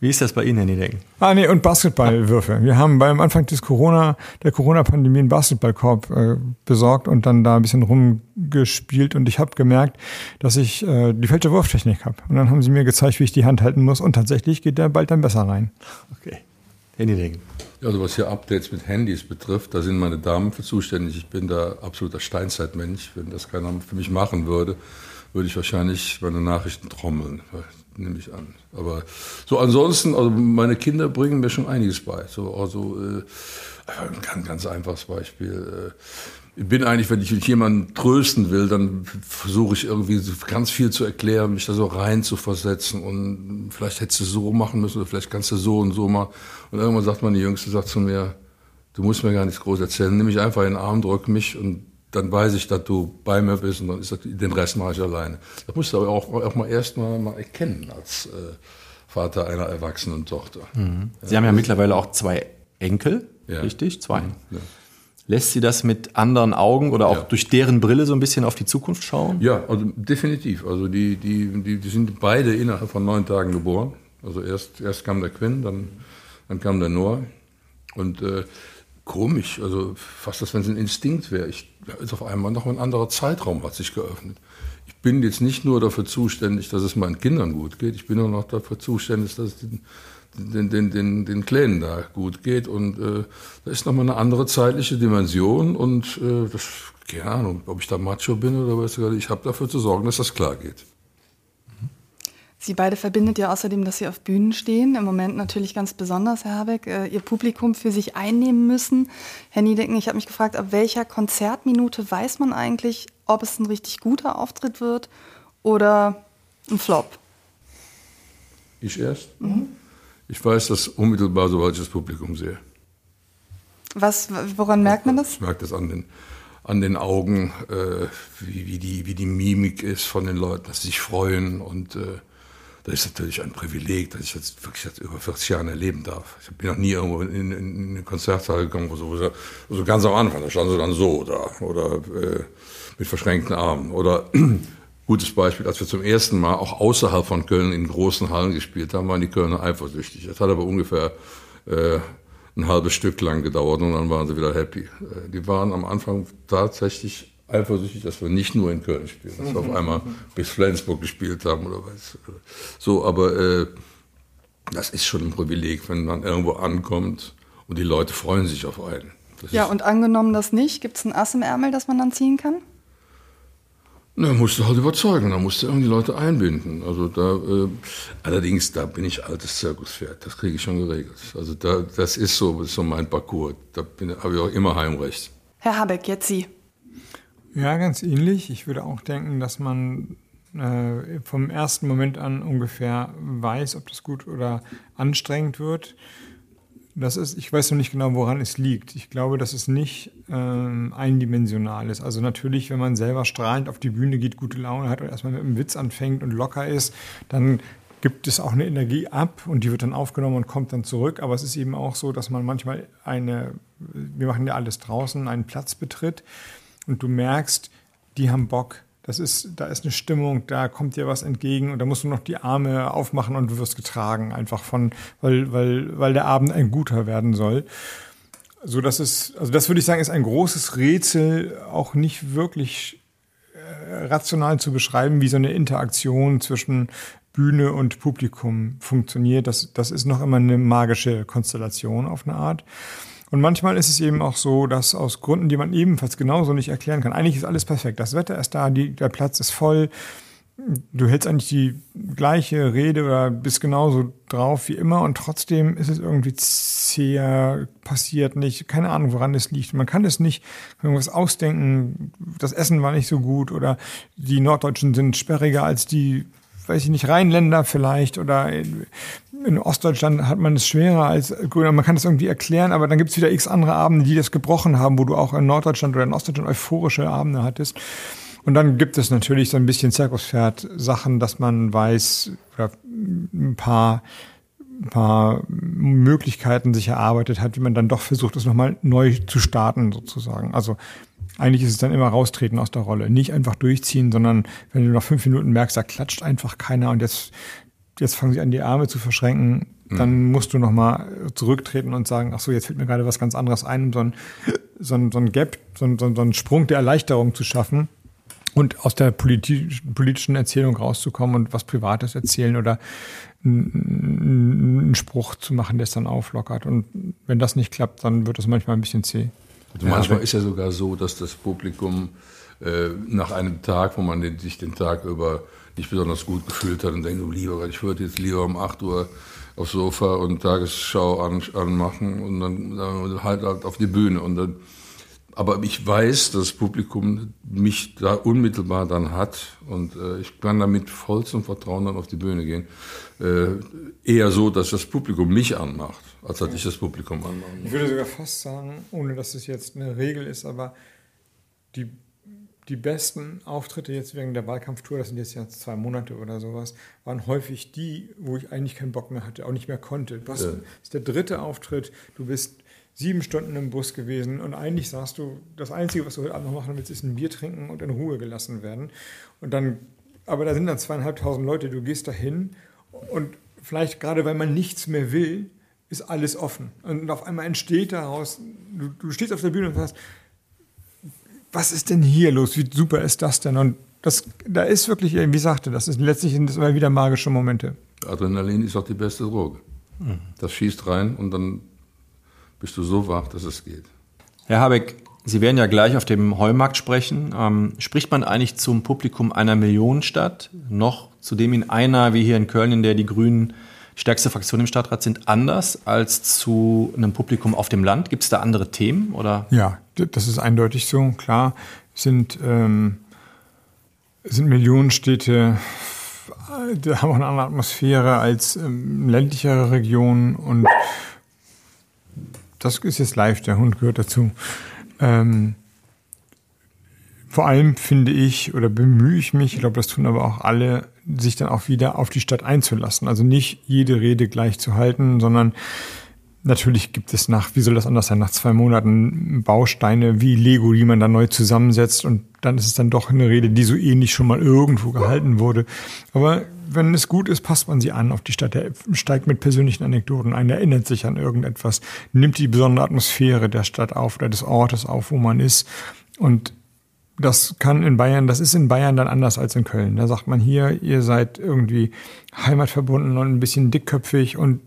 Wie ist das bei Ihnen, Herr Niedecken? Ah, nee, und Basketballwürfe. Wir haben beim Anfang des Corona, der Corona-Pandemie einen Basketballkorb äh, besorgt und dann da ein bisschen rumgespielt und ich habe gemerkt, dass ich äh, die falsche Wurftechnik habe. Und dann haben sie mir gezeigt, wie ich die Hand halten muss und tatsächlich geht der bald dann besser rein. Okay. Herr Niedecken. Also was hier Updates mit Handys betrifft, da sind meine Damen für zuständig. Ich bin da absoluter Steinzeitmensch. Wenn das keiner für mich machen würde, würde ich wahrscheinlich meine Nachrichten trommeln, nehme ich an. Aber so ansonsten, also meine Kinder bringen mir schon einiges bei. So, also äh, ein ganz, ganz einfaches Beispiel. Äh, ich bin eigentlich, wenn ich jemanden trösten will, dann versuche ich irgendwie ganz viel zu erklären, mich da so rein zu versetzen und vielleicht hättest du so machen müssen oder vielleicht kannst du so und so machen. Und irgendwann sagt meine Jüngste, sagt zu mir, du musst mir gar nichts groß erzählen, nimm mich einfach in den Arm, drück mich und dann weiß ich, dass du bei mir bist und dann ist das, den Rest mache ich alleine. Das musst du aber auch, auch mal erst mal, mal erkennen als äh, Vater einer erwachsenen Tochter. Mhm. Sie ja, haben ja mittlerweile auch zwei Enkel, ja. richtig? Zwei. Mhm. Ja. Lässt Sie das mit anderen Augen oder auch durch deren Brille so ein bisschen auf die Zukunft schauen? Ja, also definitiv. Also die, die, die, die sind beide innerhalb von neun Tagen geboren. Also erst, erst kam der Quinn, dann, dann kam der Noah. Und äh, komisch, also fast, als wenn es ein Instinkt wäre. Ich, ist auf einmal noch ein anderer Zeitraum hat sich geöffnet. Ich bin jetzt nicht nur dafür zuständig, dass es meinen Kindern gut geht, ich bin auch noch dafür zuständig, dass es den, den, den, den, den Kleinen da gut geht. Und äh, da ist nochmal eine andere zeitliche Dimension und äh, das, keine Ahnung, ob ich da Macho bin oder was, ich habe dafür zu sorgen, dass das klar geht. Sie beide verbindet ja außerdem, dass Sie auf Bühnen stehen. Im Moment natürlich ganz besonders, Herr Habeck, äh, Ihr Publikum für sich einnehmen müssen. Herr Niedecken, ich habe mich gefragt, ab welcher Konzertminute weiß man eigentlich, ob es ein richtig guter Auftritt wird oder ein Flop? Ich erst? Mhm. Ich weiß das unmittelbar, sobald ich das Publikum sehe. Was, woran merkt man das? Ich merke das an den, an den Augen, äh, wie, wie, die, wie die Mimik ist von den Leuten, dass sie sich freuen und äh, das ist natürlich ein Privileg, dass ich jetzt wirklich seit über 40 Jahren erleben darf. Ich bin noch nie irgendwo in, in, in eine Konzertsaal gegangen, wo so, wo so ganz am Anfang, da standen sie dann so da oder äh, mit verschränkten Armen. Oder gutes Beispiel, als wir zum ersten Mal auch außerhalb von Köln in großen Hallen gespielt haben, waren die Kölner eifersüchtig. Das hat aber ungefähr äh, ein halbes Stück lang gedauert und dann waren sie wieder happy. Äh, die waren am Anfang tatsächlich eifersüchtig, dass wir nicht nur in Köln spielen, dass wir auf einmal bis Flensburg gespielt haben oder was. So, aber äh, das ist schon ein Privileg, wenn man irgendwo ankommt und die Leute freuen sich auf einen. Das Ja, und angenommen das nicht, gibt es ein Ass im Ärmel, das man dann ziehen kann? Na, musst du halt überzeugen, da musst du irgendwie Leute einbinden. Also da, äh, allerdings, da bin ich altes Zirkuspferd, das kriege ich schon geregelt. Also da, das ist so, das ist so mein Parcours. Da bin- habe ich auch immer Heimrecht. Herr Habeck, jetzt Sie. Ja, ganz ähnlich. Ich würde auch denken, dass man äh, vom ersten Moment an ungefähr weiß, ob das gut oder anstrengend wird. Das ist, ich weiß noch nicht genau, woran es liegt. Ich glaube, dass es nicht ähm, eindimensional ist. Also natürlich, wenn man selber strahlend auf die Bühne geht, gute Laune hat und erstmal mit einem Witz anfängt und locker ist, dann gibt es auch eine Energie ab und die wird dann aufgenommen und kommt dann zurück. Aber es ist eben auch so, dass man manchmal eine, wir machen ja alles draußen, einen Platz betritt und du merkst, die haben Bock. Das ist, da ist eine Stimmung, da kommt dir was entgegen und da musst du noch die Arme aufmachen und du wirst getragen, einfach von, weil, weil, weil der Abend ein guter werden soll. So dass es, also das würde ich sagen, ist ein großes Rätsel, auch nicht wirklich äh, rational zu beschreiben, wie so eine Interaktion zwischen Bühne und Publikum funktioniert. Das, das ist noch immer eine magische Konstellation auf eine Art. Und manchmal ist es eben auch so, dass aus Gründen, die man ebenfalls genauso nicht erklären kann, eigentlich ist alles perfekt. Das Wetter ist da, die, der Platz ist voll. Du hältst eigentlich die gleiche Rede oder bist genauso drauf wie immer und trotzdem ist es irgendwie zäher, passiert nicht. Keine Ahnung, woran es liegt. Man kann es nicht irgendwas ausdenken. Das Essen war nicht so gut oder die Norddeutschen sind sperriger als die weiß ich nicht, Rheinländer vielleicht oder in, in Ostdeutschland hat man es schwerer als Grüner. Man kann das irgendwie erklären, aber dann gibt es wieder x andere Abende, die das gebrochen haben, wo du auch in Norddeutschland oder in Ostdeutschland euphorische Abende hattest. Und dann gibt es natürlich so ein bisschen Zirkuspferd-Sachen, dass man weiß, oder ein paar, ein paar Möglichkeiten sich erarbeitet hat, wie man dann doch versucht, es nochmal neu zu starten, sozusagen. Also eigentlich ist es dann immer raustreten aus der Rolle. Nicht einfach durchziehen, sondern wenn du nach fünf Minuten merkst, da klatscht einfach keiner und jetzt, jetzt fangen sie an, die Arme zu verschränken, dann musst du nochmal zurücktreten und sagen, ach so, jetzt fällt mir gerade was ganz anderes ein, um so ein, so ein, so ein Gap, so ein, so ein Sprung der Erleichterung zu schaffen und aus der politi politischen Erzählung rauszukommen und was Privates erzählen oder einen Spruch zu machen, der es dann auflockert. Und wenn das nicht klappt, dann wird es manchmal ein bisschen zäh. Also manchmal ist ja sogar so, dass das Publikum äh, nach einem Tag, wo man den, sich den Tag über nicht besonders gut gefühlt hat und denkt, oh, lieber Gott, ich würde jetzt lieber um 8 Uhr aufs Sofa und Tagesschau an, anmachen und dann, dann halt, halt auf die Bühne. Und dann, aber ich weiß, dass das Publikum mich da unmittelbar dann hat und äh, ich kann damit voll zum Vertrauen dann auf die Bühne gehen. Äh, eher so, dass das Publikum mich anmacht, als dass ich das Publikum anmache. Ich würde sogar fast sagen, ohne dass es jetzt eine Regel ist, aber die, die besten Auftritte jetzt wegen der Wahlkampftour, das sind jetzt ja zwei Monate oder sowas, waren häufig die, wo ich eigentlich keinen Bock mehr hatte, auch nicht mehr konnte. Hast, Ja. Das ist der dritte Auftritt, du bist sieben Stunden im Bus gewesen und eigentlich sagst du, das Einzige, was du heute Abend noch machen willst, ist ein Bier trinken und in Ruhe gelassen werden. Und dann, aber da sind dann zweieinhalbtausend Leute, du gehst dahin und vielleicht gerade, weil man nichts mehr will, ist alles offen. Und auf einmal entsteht daraus, du, du stehst auf der Bühne und sagst, was ist denn hier los? Wie super ist das denn? Und das, da ist wirklich, wie sagte, das ist letztlich sind das immer wieder magische Momente. Adrenalin ist auch die beste Droge. Das schießt rein und dann bist du so wach, dass es geht. Herr Habeck, Sie werden ja gleich auf dem Heumarkt sprechen. Ähm, spricht man eigentlich zum Publikum einer Millionenstadt noch zudem in einer, wie hier in Köln, in der die Grünen stärkste Fraktion im Stadtrat sind, anders als zu einem Publikum auf dem Land? Gibt es da andere Themen? Oder? Ja, das ist eindeutig so. Klar sind, ähm, sind Millionenstädte, äh, die haben auch eine andere Atmosphäre als ähm, ländlichere Regionen und das ist jetzt live, der Hund gehört dazu. Ähm, vor allem finde ich oder bemühe ich mich, ich glaube, das tun aber auch alle, sich dann auch wieder auf die Stadt einzulassen. Also nicht jede Rede gleich zu halten, sondern natürlich gibt es nach, wie soll das anders sein, nach zwei Monaten Bausteine wie Lego, die man dann neu zusammensetzt und dann ist es dann doch eine Rede, die so ähnlich schon mal irgendwo gehalten wurde. Aber wenn es gut ist, passt man sie an auf die Stadt. Er steigt mit persönlichen Anekdoten ein, erinnert sich an irgendetwas, nimmt die besondere Atmosphäre der Stadt auf oder des Ortes auf, wo man ist und das kann in Bayern, das ist in Bayern dann anders als in Köln. Da sagt man hier, ihr seid irgendwie heimatverbunden und ein bisschen dickköpfig und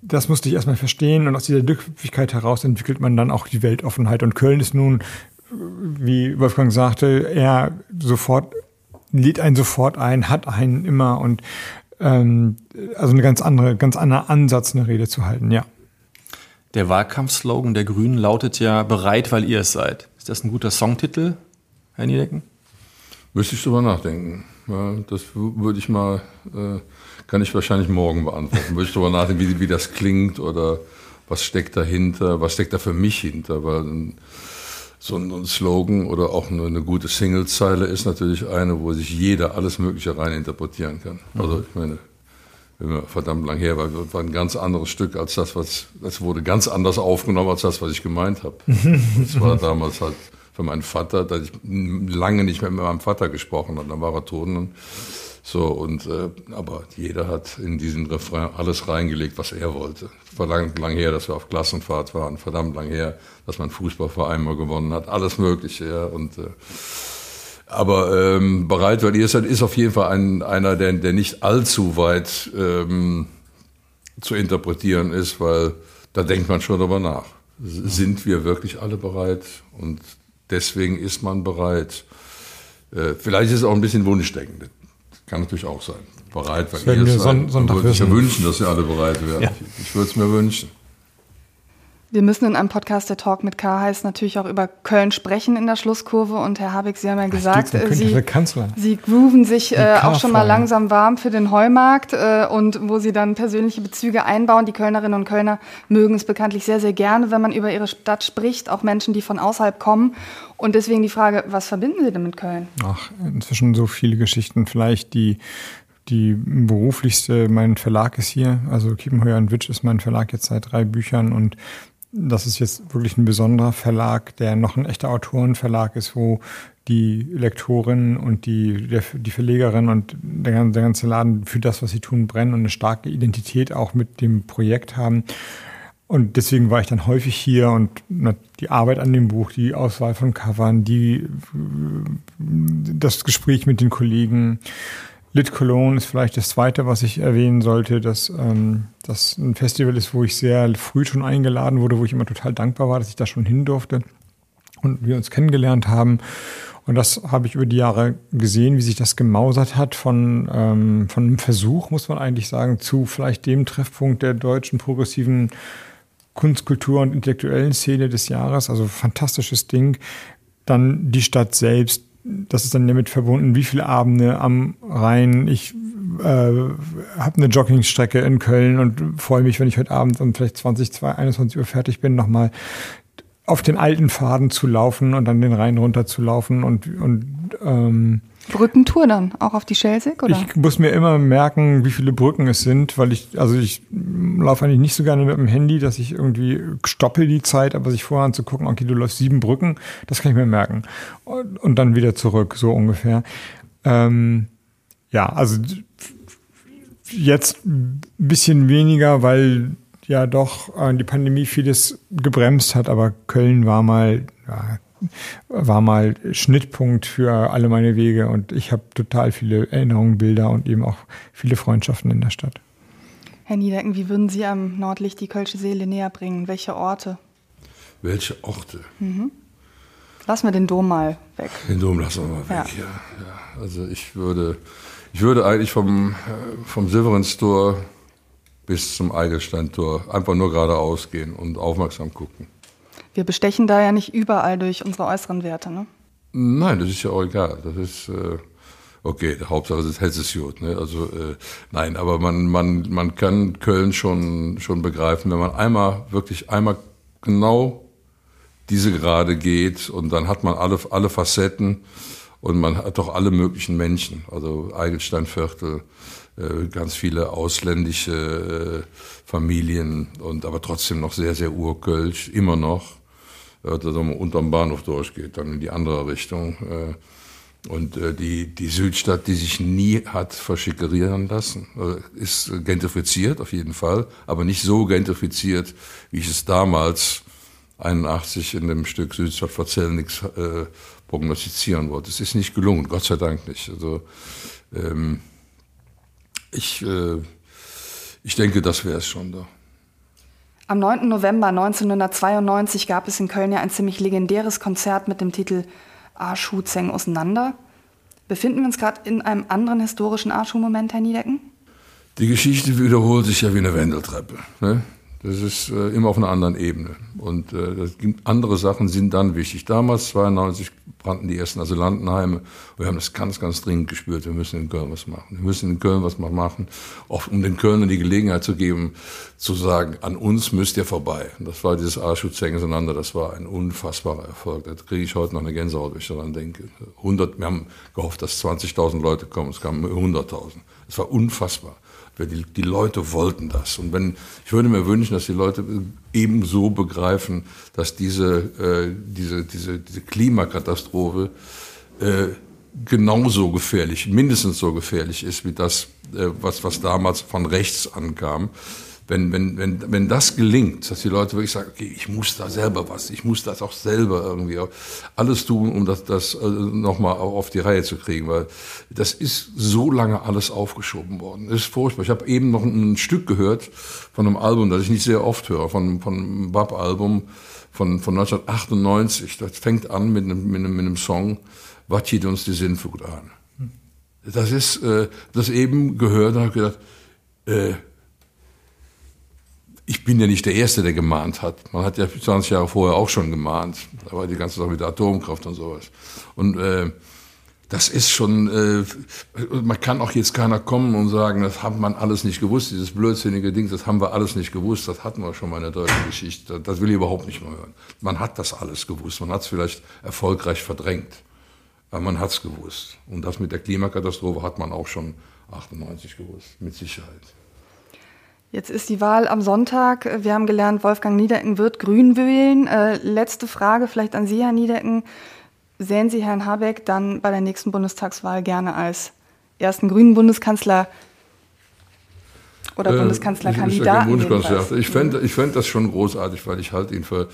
das musste ich erstmal verstehen und aus dieser Dickköpfigkeit heraus entwickelt man dann auch die Weltoffenheit. Und Köln ist nun, wie Wolfgang sagte, er sofort, lädt einen sofort ein, hat einen immer und ähm, also eine ganz andere, ganz anderer Ansatz, eine Rede zu halten, ja. Der Wahlkampfslogan der Grünen lautet ja bereit, weil ihr es seid. Ist das ein guter Songtitel, Herr Niedecken? Müsste ich drüber nachdenken. Ja, das würde ich mal, äh, kann ich wahrscheinlich morgen beantworten. würde ich drüber nachdenken, wie, wie das klingt oder was steckt dahinter, was steckt da für mich hinter, weil so ein Slogan oder auch eine, eine gute Singlezeile ist natürlich eine, wo sich jeder alles Mögliche rein interpretieren kann. Also ich meine, verdammt lang her, weil war ein ganz anderes Stück als das, was, es wurde ganz anders aufgenommen als das, was ich gemeint habe. Das war damals halt für meinen Vater, da ich lange nicht mehr mit meinem Vater gesprochen habe, dann war er tot. Und so, und, äh, aber jeder hat in diesen Refrain alles reingelegt, was er wollte. Verdammt lang her, dass wir auf Klassenfahrt waren, verdammt lang her, dass mein Fußballverein mal gewonnen hat, alles Mögliche, ja, und, äh, aber ähm, bereit, weil ihr seid, ist auf jeden Fall ein, einer, der, der nicht allzu weit ähm, zu interpretieren ist, weil da denkt man schon darüber nach. Sind wir wirklich alle bereit? Und deswegen ist man bereit. Äh, vielleicht ist es auch ein bisschen Wunschdenken. Kann natürlich auch sein. Bereit, weil ihr seid. Son würde ich ja wünschen, dass ihr alle bereit wären. Ja. Ich, ich würde es mir wünschen. Wir müssen in einem Podcast, der Talk mit K heißt, natürlich auch über Köln sprechen in der Schlusskurve. Und Herr Habeck, Sie haben ja gesagt, äh, Sie, Sie grooven sich äh, auch schon mal langsam warm für den Heumarkt äh, und wo Sie dann persönliche Bezüge einbauen. Die Kölnerinnen und Kölner mögen es bekanntlich sehr, sehr gerne, wenn man über ihre Stadt spricht, auch Menschen, die von außerhalb kommen. Und deswegen die Frage, was verbinden Sie denn mit Köln? Ach, inzwischen so viele Geschichten. Vielleicht die die beruflichste, mein Verlag ist hier, also Kiepenheuer und Witsch ist mein Verlag jetzt seit drei Büchern und das ist jetzt wirklich ein besonderer Verlag, der noch ein echter Autorenverlag ist, wo die Lektorin und die, der, die Verlegerin und der, der ganze Laden für das, was sie tun, brennen und eine starke Identität auch mit dem Projekt haben. Und deswegen war ich dann häufig hier und die Arbeit an dem Buch, die Auswahl von Covern, die, das Gespräch mit den Kollegen, Lit Cologne ist vielleicht das zweite, was ich erwähnen sollte, dass ähm, das ein Festival ist, wo ich sehr früh schon eingeladen wurde, wo ich immer total dankbar war, dass ich da schon hin durfte und wir uns kennengelernt haben. Und das habe ich über die Jahre gesehen, wie sich das gemausert hat von, ähm, von einem Versuch, muss man eigentlich sagen, zu vielleicht dem Treffpunkt der deutschen progressiven Kunst, Kultur und intellektuellen Szene des Jahres. Also fantastisches Ding. Dann die Stadt selbst, das ist dann damit verbunden, wie viele Abende am Rhein. Ich äh, habe eine Joggingstrecke in Köln und freue mich, wenn ich heute Abend um vielleicht 20, 21 Uhr fertig bin, nochmal auf den alten Faden zu laufen und dann den Rhein runter zu laufen und, und ähm, Brückentour dann, auch auf die Schelsig, oder? Ich muss mir immer merken, wie viele Brücken es sind, weil ich, also ich laufe eigentlich nicht so gerne mit dem Handy, dass ich irgendwie stoppe die Zeit, aber sich vorher anzugucken, okay, du läufst sieben Brücken, das kann ich mir merken. Und, und dann wieder zurück, so ungefähr. Ähm, ja, also jetzt ein bisschen weniger, weil ja doch äh, die Pandemie vieles gebremst hat, aber Köln war mal, ja, war mal Schnittpunkt für alle meine Wege und ich habe total viele Erinnerungen, Bilder und eben auch viele Freundschaften in der Stadt. Herr Niedecken, wie würden Sie am Nordlicht die Kölsche Seele näher bringen? Welche Orte? Welche Orte? Mhm. Lassen wir den Dom mal weg. Den Dom lassen wir mal weg, ja. ja, ja. Also ich würde, ich würde eigentlich vom, vom Silverinstor bis zum Eigelsteintor einfach nur geradeaus gehen und aufmerksam gucken. Wir bestechen da ja nicht überall durch unsere äußeren Werte, ne? Nein, das ist ja auch egal. Das ist äh, okay. Hauptsache es hält es gut. Ne? Also äh, nein, aber man man man kann Köln schon schon begreifen, wenn man einmal wirklich einmal genau diese Gerade geht und dann hat man alle alle Facetten und man hat doch alle möglichen Menschen. Also Eigelsteinviertel, äh, ganz viele ausländische äh, Familien und aber trotzdem noch sehr sehr urkölsch immer noch dass man unterm Bahnhof durchgeht, dann in die andere Richtung. Äh, und äh, die, die Südstadt, die sich nie hat verschickerieren lassen, äh, ist gentrifiziert auf jeden Fall, aber nicht so gentrifiziert, wie ich es damals 81 in dem Stück Südstadtverzell nichts äh, prognostizieren wollte. Es ist nicht gelungen, Gott sei Dank nicht. Also ähm, ich, äh, ich denke, das wäre es schon da. Am 9. November 1992 gab es in Köln ja ein ziemlich legendäres Konzert mit dem Titel Arschu Zeng auseinander. Befinden wir uns gerade in einem anderen historischen Arschu-Moment, Herr Niedecken? Die Geschichte wiederholt sich ja wie eine Wendeltreppe. Ne? Das ist äh, immer auf einer anderen Ebene. Und äh, das gibt, andere Sachen sind dann wichtig. Damals, 92, brannten die ersten Asylantenheime. Wir haben das ganz, ganz dringend gespürt. Wir müssen in Köln was machen. Wir müssen in Köln was machen, auch um den Kölnern die Gelegenheit zu geben, zu sagen, an uns müsst ihr vorbei. Und das war dieses Arschutzengen auseinander. Das war ein unfassbarer Erfolg. Da kriege ich heute noch eine Gänsehaut, wenn ich daran denke. 100, wir haben gehofft, dass 20.000 Leute kommen. Es kamen 100.000. Es war unfassbar. Die, die Leute wollten das. Und wenn, ich würde mir wünschen, dass die Leute ebenso begreifen, dass diese, äh, diese, diese, diese Klimakatastrophe äh, genauso gefährlich, mindestens so gefährlich ist wie das, äh, was, was damals von rechts ankam wenn, wenn, wenn, wenn das gelingt, dass die Leute wirklich sagen, okay, ich muss da selber was, ich muss das auch selber irgendwie alles tun, um das, das äh, nochmal auf die Reihe zu kriegen, weil das ist so lange alles aufgeschoben worden. Das ist furchtbar. Ich habe eben noch ein Stück gehört von einem Album, das ich nicht sehr oft höre, von, von einem Bab-Album von, von 1998. Das fängt an mit einem, mit einem, mit einem Song, was hielt uns die Sinnflut an? Das ist, äh, das eben gehört und habe gedacht, äh, ich bin ja nicht der Erste, der gemahnt hat. Man hat ja 20 Jahre vorher auch schon gemahnt. Da war die ganze Sache mit der Atomkraft und sowas. Und äh, das ist schon, äh, man kann auch jetzt keiner kommen und sagen, das hat man alles nicht gewusst, dieses blödsinnige Ding, das haben wir alles nicht gewusst, das hatten wir schon mal in der deutschen Geschichte. Das will ich überhaupt nicht mehr hören. Man hat das alles gewusst, man hat es vielleicht erfolgreich verdrängt, aber man hat es gewusst. Und das mit der Klimakatastrophe hat man auch schon 98 gewusst, mit Sicherheit. Jetzt ist die Wahl am Sonntag. Wir haben gelernt, Wolfgang Niedecken wird grün wählen. Äh, letzte Frage vielleicht an Sie, Herr Niedecken. Sehen Sie Herrn Habeck dann bei der nächsten Bundestagswahl gerne als ersten grünen Bundeskanzler oder äh, Bundeskanzlerkandidaten? Bundeskanzler. Ich fände ich fänd das schon großartig, weil ich halte ihn für,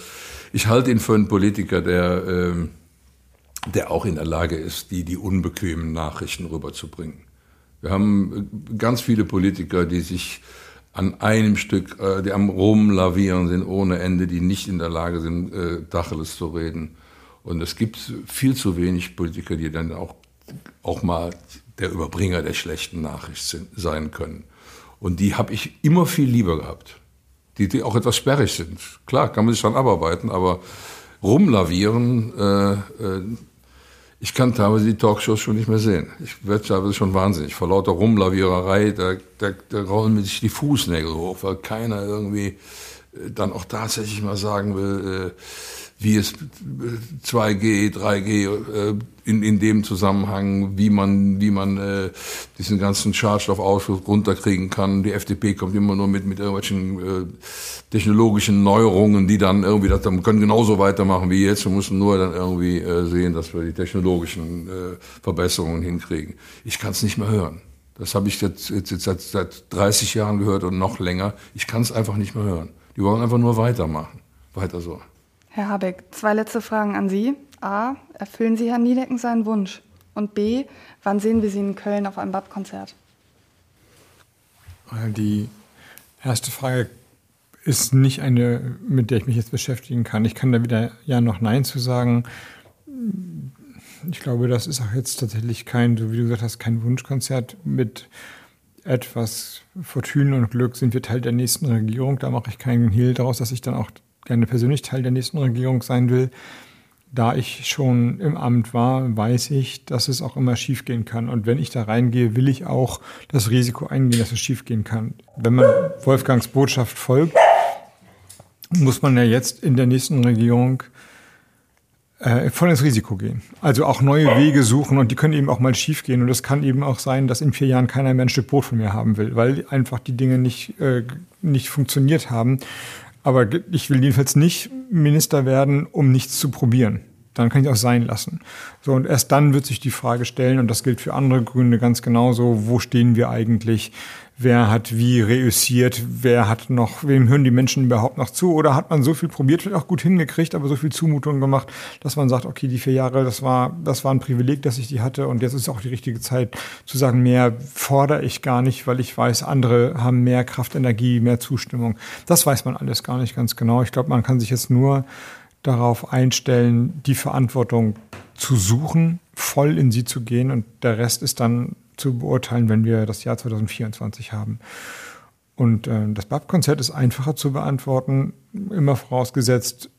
ich halte ihn für einen Politiker, der, ähm, der auch in der Lage ist, die, die unbequemen Nachrichten rüberzubringen. Wir haben ganz viele Politiker, die sich an einem Stück, äh, die am Rumlavieren sind ohne Ende, die nicht in der Lage sind, äh, Tacheles zu reden. Und es gibt viel zu wenig Politiker, die dann auch, auch mal der Überbringer der schlechten Nachricht sind, sein können. Und die habe ich immer viel lieber gehabt. Die, die auch etwas sperrig sind. Klar, kann man sich dann abarbeiten, aber rumlavieren, äh, äh, ich kann teilweise die Talkshows schon nicht mehr sehen. Ich werde teilweise schon wahnsinnig. Vor lauter Rumlaviererei, da, da, da rollen mir sich die Fußnägel hoch, weil keiner irgendwie äh, dann auch tatsächlich mal sagen will, äh, wie es 2G, 3G äh, in, in dem Zusammenhang, wie man, wie man äh, diesen ganzen Schadstoffausstoß runterkriegen kann. Die FDP kommt immer nur mit, mit irgendwelchen äh, technologischen Neuerungen, die dann irgendwie, das, wir können genauso weitermachen wie jetzt. Wir müssen nur dann irgendwie äh, sehen, dass wir die technologischen äh, Verbesserungen hinkriegen. Ich kann es nicht mehr hören. Das habe ich jetzt, jetzt, jetzt seit, seit 30 Jahren gehört und noch länger. Ich kann es einfach nicht mehr hören. Die wollen einfach nur weitermachen. Weiter so. Herr Habeck, zwei letzte Fragen an Sie. A, erfüllen Sie Herrn Niedecken seinen Wunsch? Und B, wann sehen wir Sie in Köln auf einem BAP-Konzert? Die erste Frage ist nicht eine, mit der ich mich jetzt beschäftigen kann. Ich kann da wieder ja noch Nein zu sagen. Ich glaube, das ist auch jetzt tatsächlich kein, so wie du gesagt hast, kein Wunschkonzert. Mit etwas Fortune und Glück sind wir Teil der nächsten Regierung. Da mache ich keinen Hehl daraus, dass ich dann auch gerne persönlich Teil der nächsten Regierung sein will. Da ich schon im Amt war, weiß ich, dass es auch immer schiefgehen kann. Und wenn ich da reingehe, will ich auch das Risiko eingehen, dass es schiefgehen kann. Wenn man Wolfgangs Botschaft folgt, muss man ja jetzt in der nächsten Regierung äh, voll ins Risiko gehen. Also auch neue Wege suchen und die können eben auch mal schiefgehen. Und es kann eben auch sein, dass in vier Jahren keiner mehr ein Stück Brot von mir haben will, weil einfach die Dinge nicht, äh, nicht funktioniert haben. Aber ich will jedenfalls nicht Minister werden, um nichts zu probieren. Dann kann ich auch sein lassen. So, und erst dann wird sich die Frage stellen, und das gilt für andere Gründe ganz genauso, wo stehen wir eigentlich? Wer hat wie reüssiert? Wer hat noch, wem hören die Menschen überhaupt noch zu? Oder hat man so viel probiert, vielleicht auch gut hingekriegt, aber so viel Zumutungen gemacht, dass man sagt, okay, die vier Jahre, das war, das war ein Privileg, dass ich die hatte. Und jetzt ist auch die richtige Zeit zu sagen, mehr fordere ich gar nicht, weil ich weiß, andere haben mehr Kraft, Energie, mehr Zustimmung. Das weiß man alles gar nicht ganz genau. Ich glaube, man kann sich jetzt nur darauf einstellen, die Verantwortung zu suchen, voll in sie zu gehen und der Rest ist dann zu beurteilen, wenn wir das Jahr 2024 haben. Und äh, das BAP-Konzert ist einfacher zu beantworten, immer vorausgesetzt,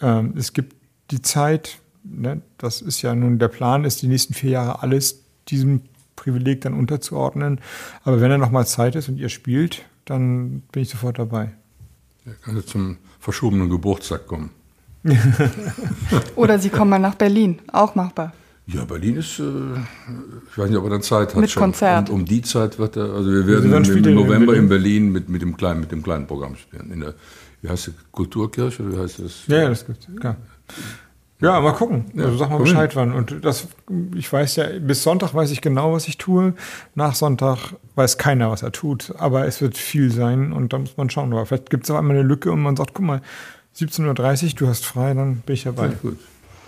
äh, es gibt die Zeit, ne, das ist ja nun der Plan, ist die nächsten vier Jahre alles diesem Privileg dann unterzuordnen. Aber wenn er nochmal Zeit ist und ihr spielt, dann bin ich sofort dabei. Er kann zum verschobenen Geburtstag kommen. Oder Sie kommen mal nach Berlin, auch machbar. Ja, Berlin ist, äh, ich weiß nicht, ob er dann Zeit hat. Mit schon. Konzert. Und um die Zeit wird er, also wir werden dann spielt im er in November Berlin. in Berlin mit, mit, dem kleinen, mit dem kleinen Programm spielen. In der, wie heißt die, Kulturkirche oder wie heißt das? Ja, ja, das gibt's, klar. Ja, mal gucken. also sag mal Bescheid wann. Und das, ich weiß ja, bis Sonntag weiß ich genau, was ich tue. Nach Sonntag weiß keiner, was er tut. Aber es wird viel sein und da muss man schauen. Aber vielleicht gibt es auch einmal eine Lücke und man sagt, guck mal, 17.30 Uhr, du hast frei, dann bin ich dabei. Ja, gut.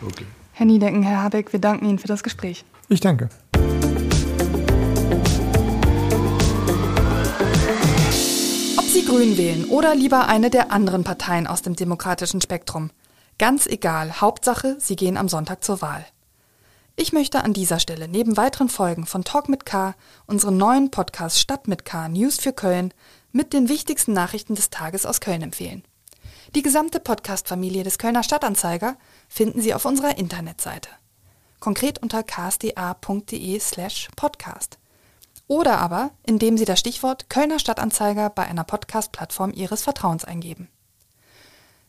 Okay. Herr Niedecken, Herr Habeck, wir danken Ihnen für das Gespräch. Ich danke. Ob Sie Grün wählen oder lieber eine der anderen Parteien aus dem demokratischen Spektrum. Ganz egal, Hauptsache, Sie gehen am Sonntag zur Wahl. Ich möchte an dieser Stelle neben weiteren Folgen von Talk mit K unseren neuen Podcast Stadt mit K News für Köln mit den wichtigsten Nachrichten des Tages aus Köln empfehlen. Die gesamte Podcast-Familie des Kölner Stadtanzeiger finden Sie auf unserer Internetseite. Konkret unter ksda.de slash podcast. Oder aber, indem Sie das Stichwort Kölner Stadtanzeiger bei einer Podcast-Plattform Ihres Vertrauens eingeben.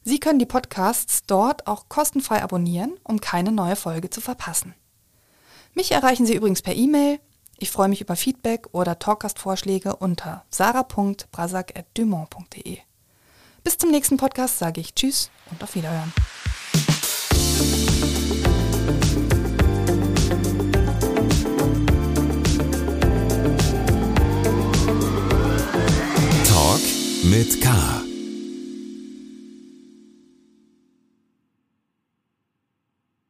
Sie können die Podcasts dort auch kostenfrei abonnieren, um keine neue Folge zu verpassen. Mich erreichen Sie übrigens per E-Mail. Ich freue mich über Feedback oder Talkgastvorschläge unter sarah.brasak.dumont.de. Bis zum nächsten Podcast sage ich Tschüss und auf Wiederhören. Talk mit K.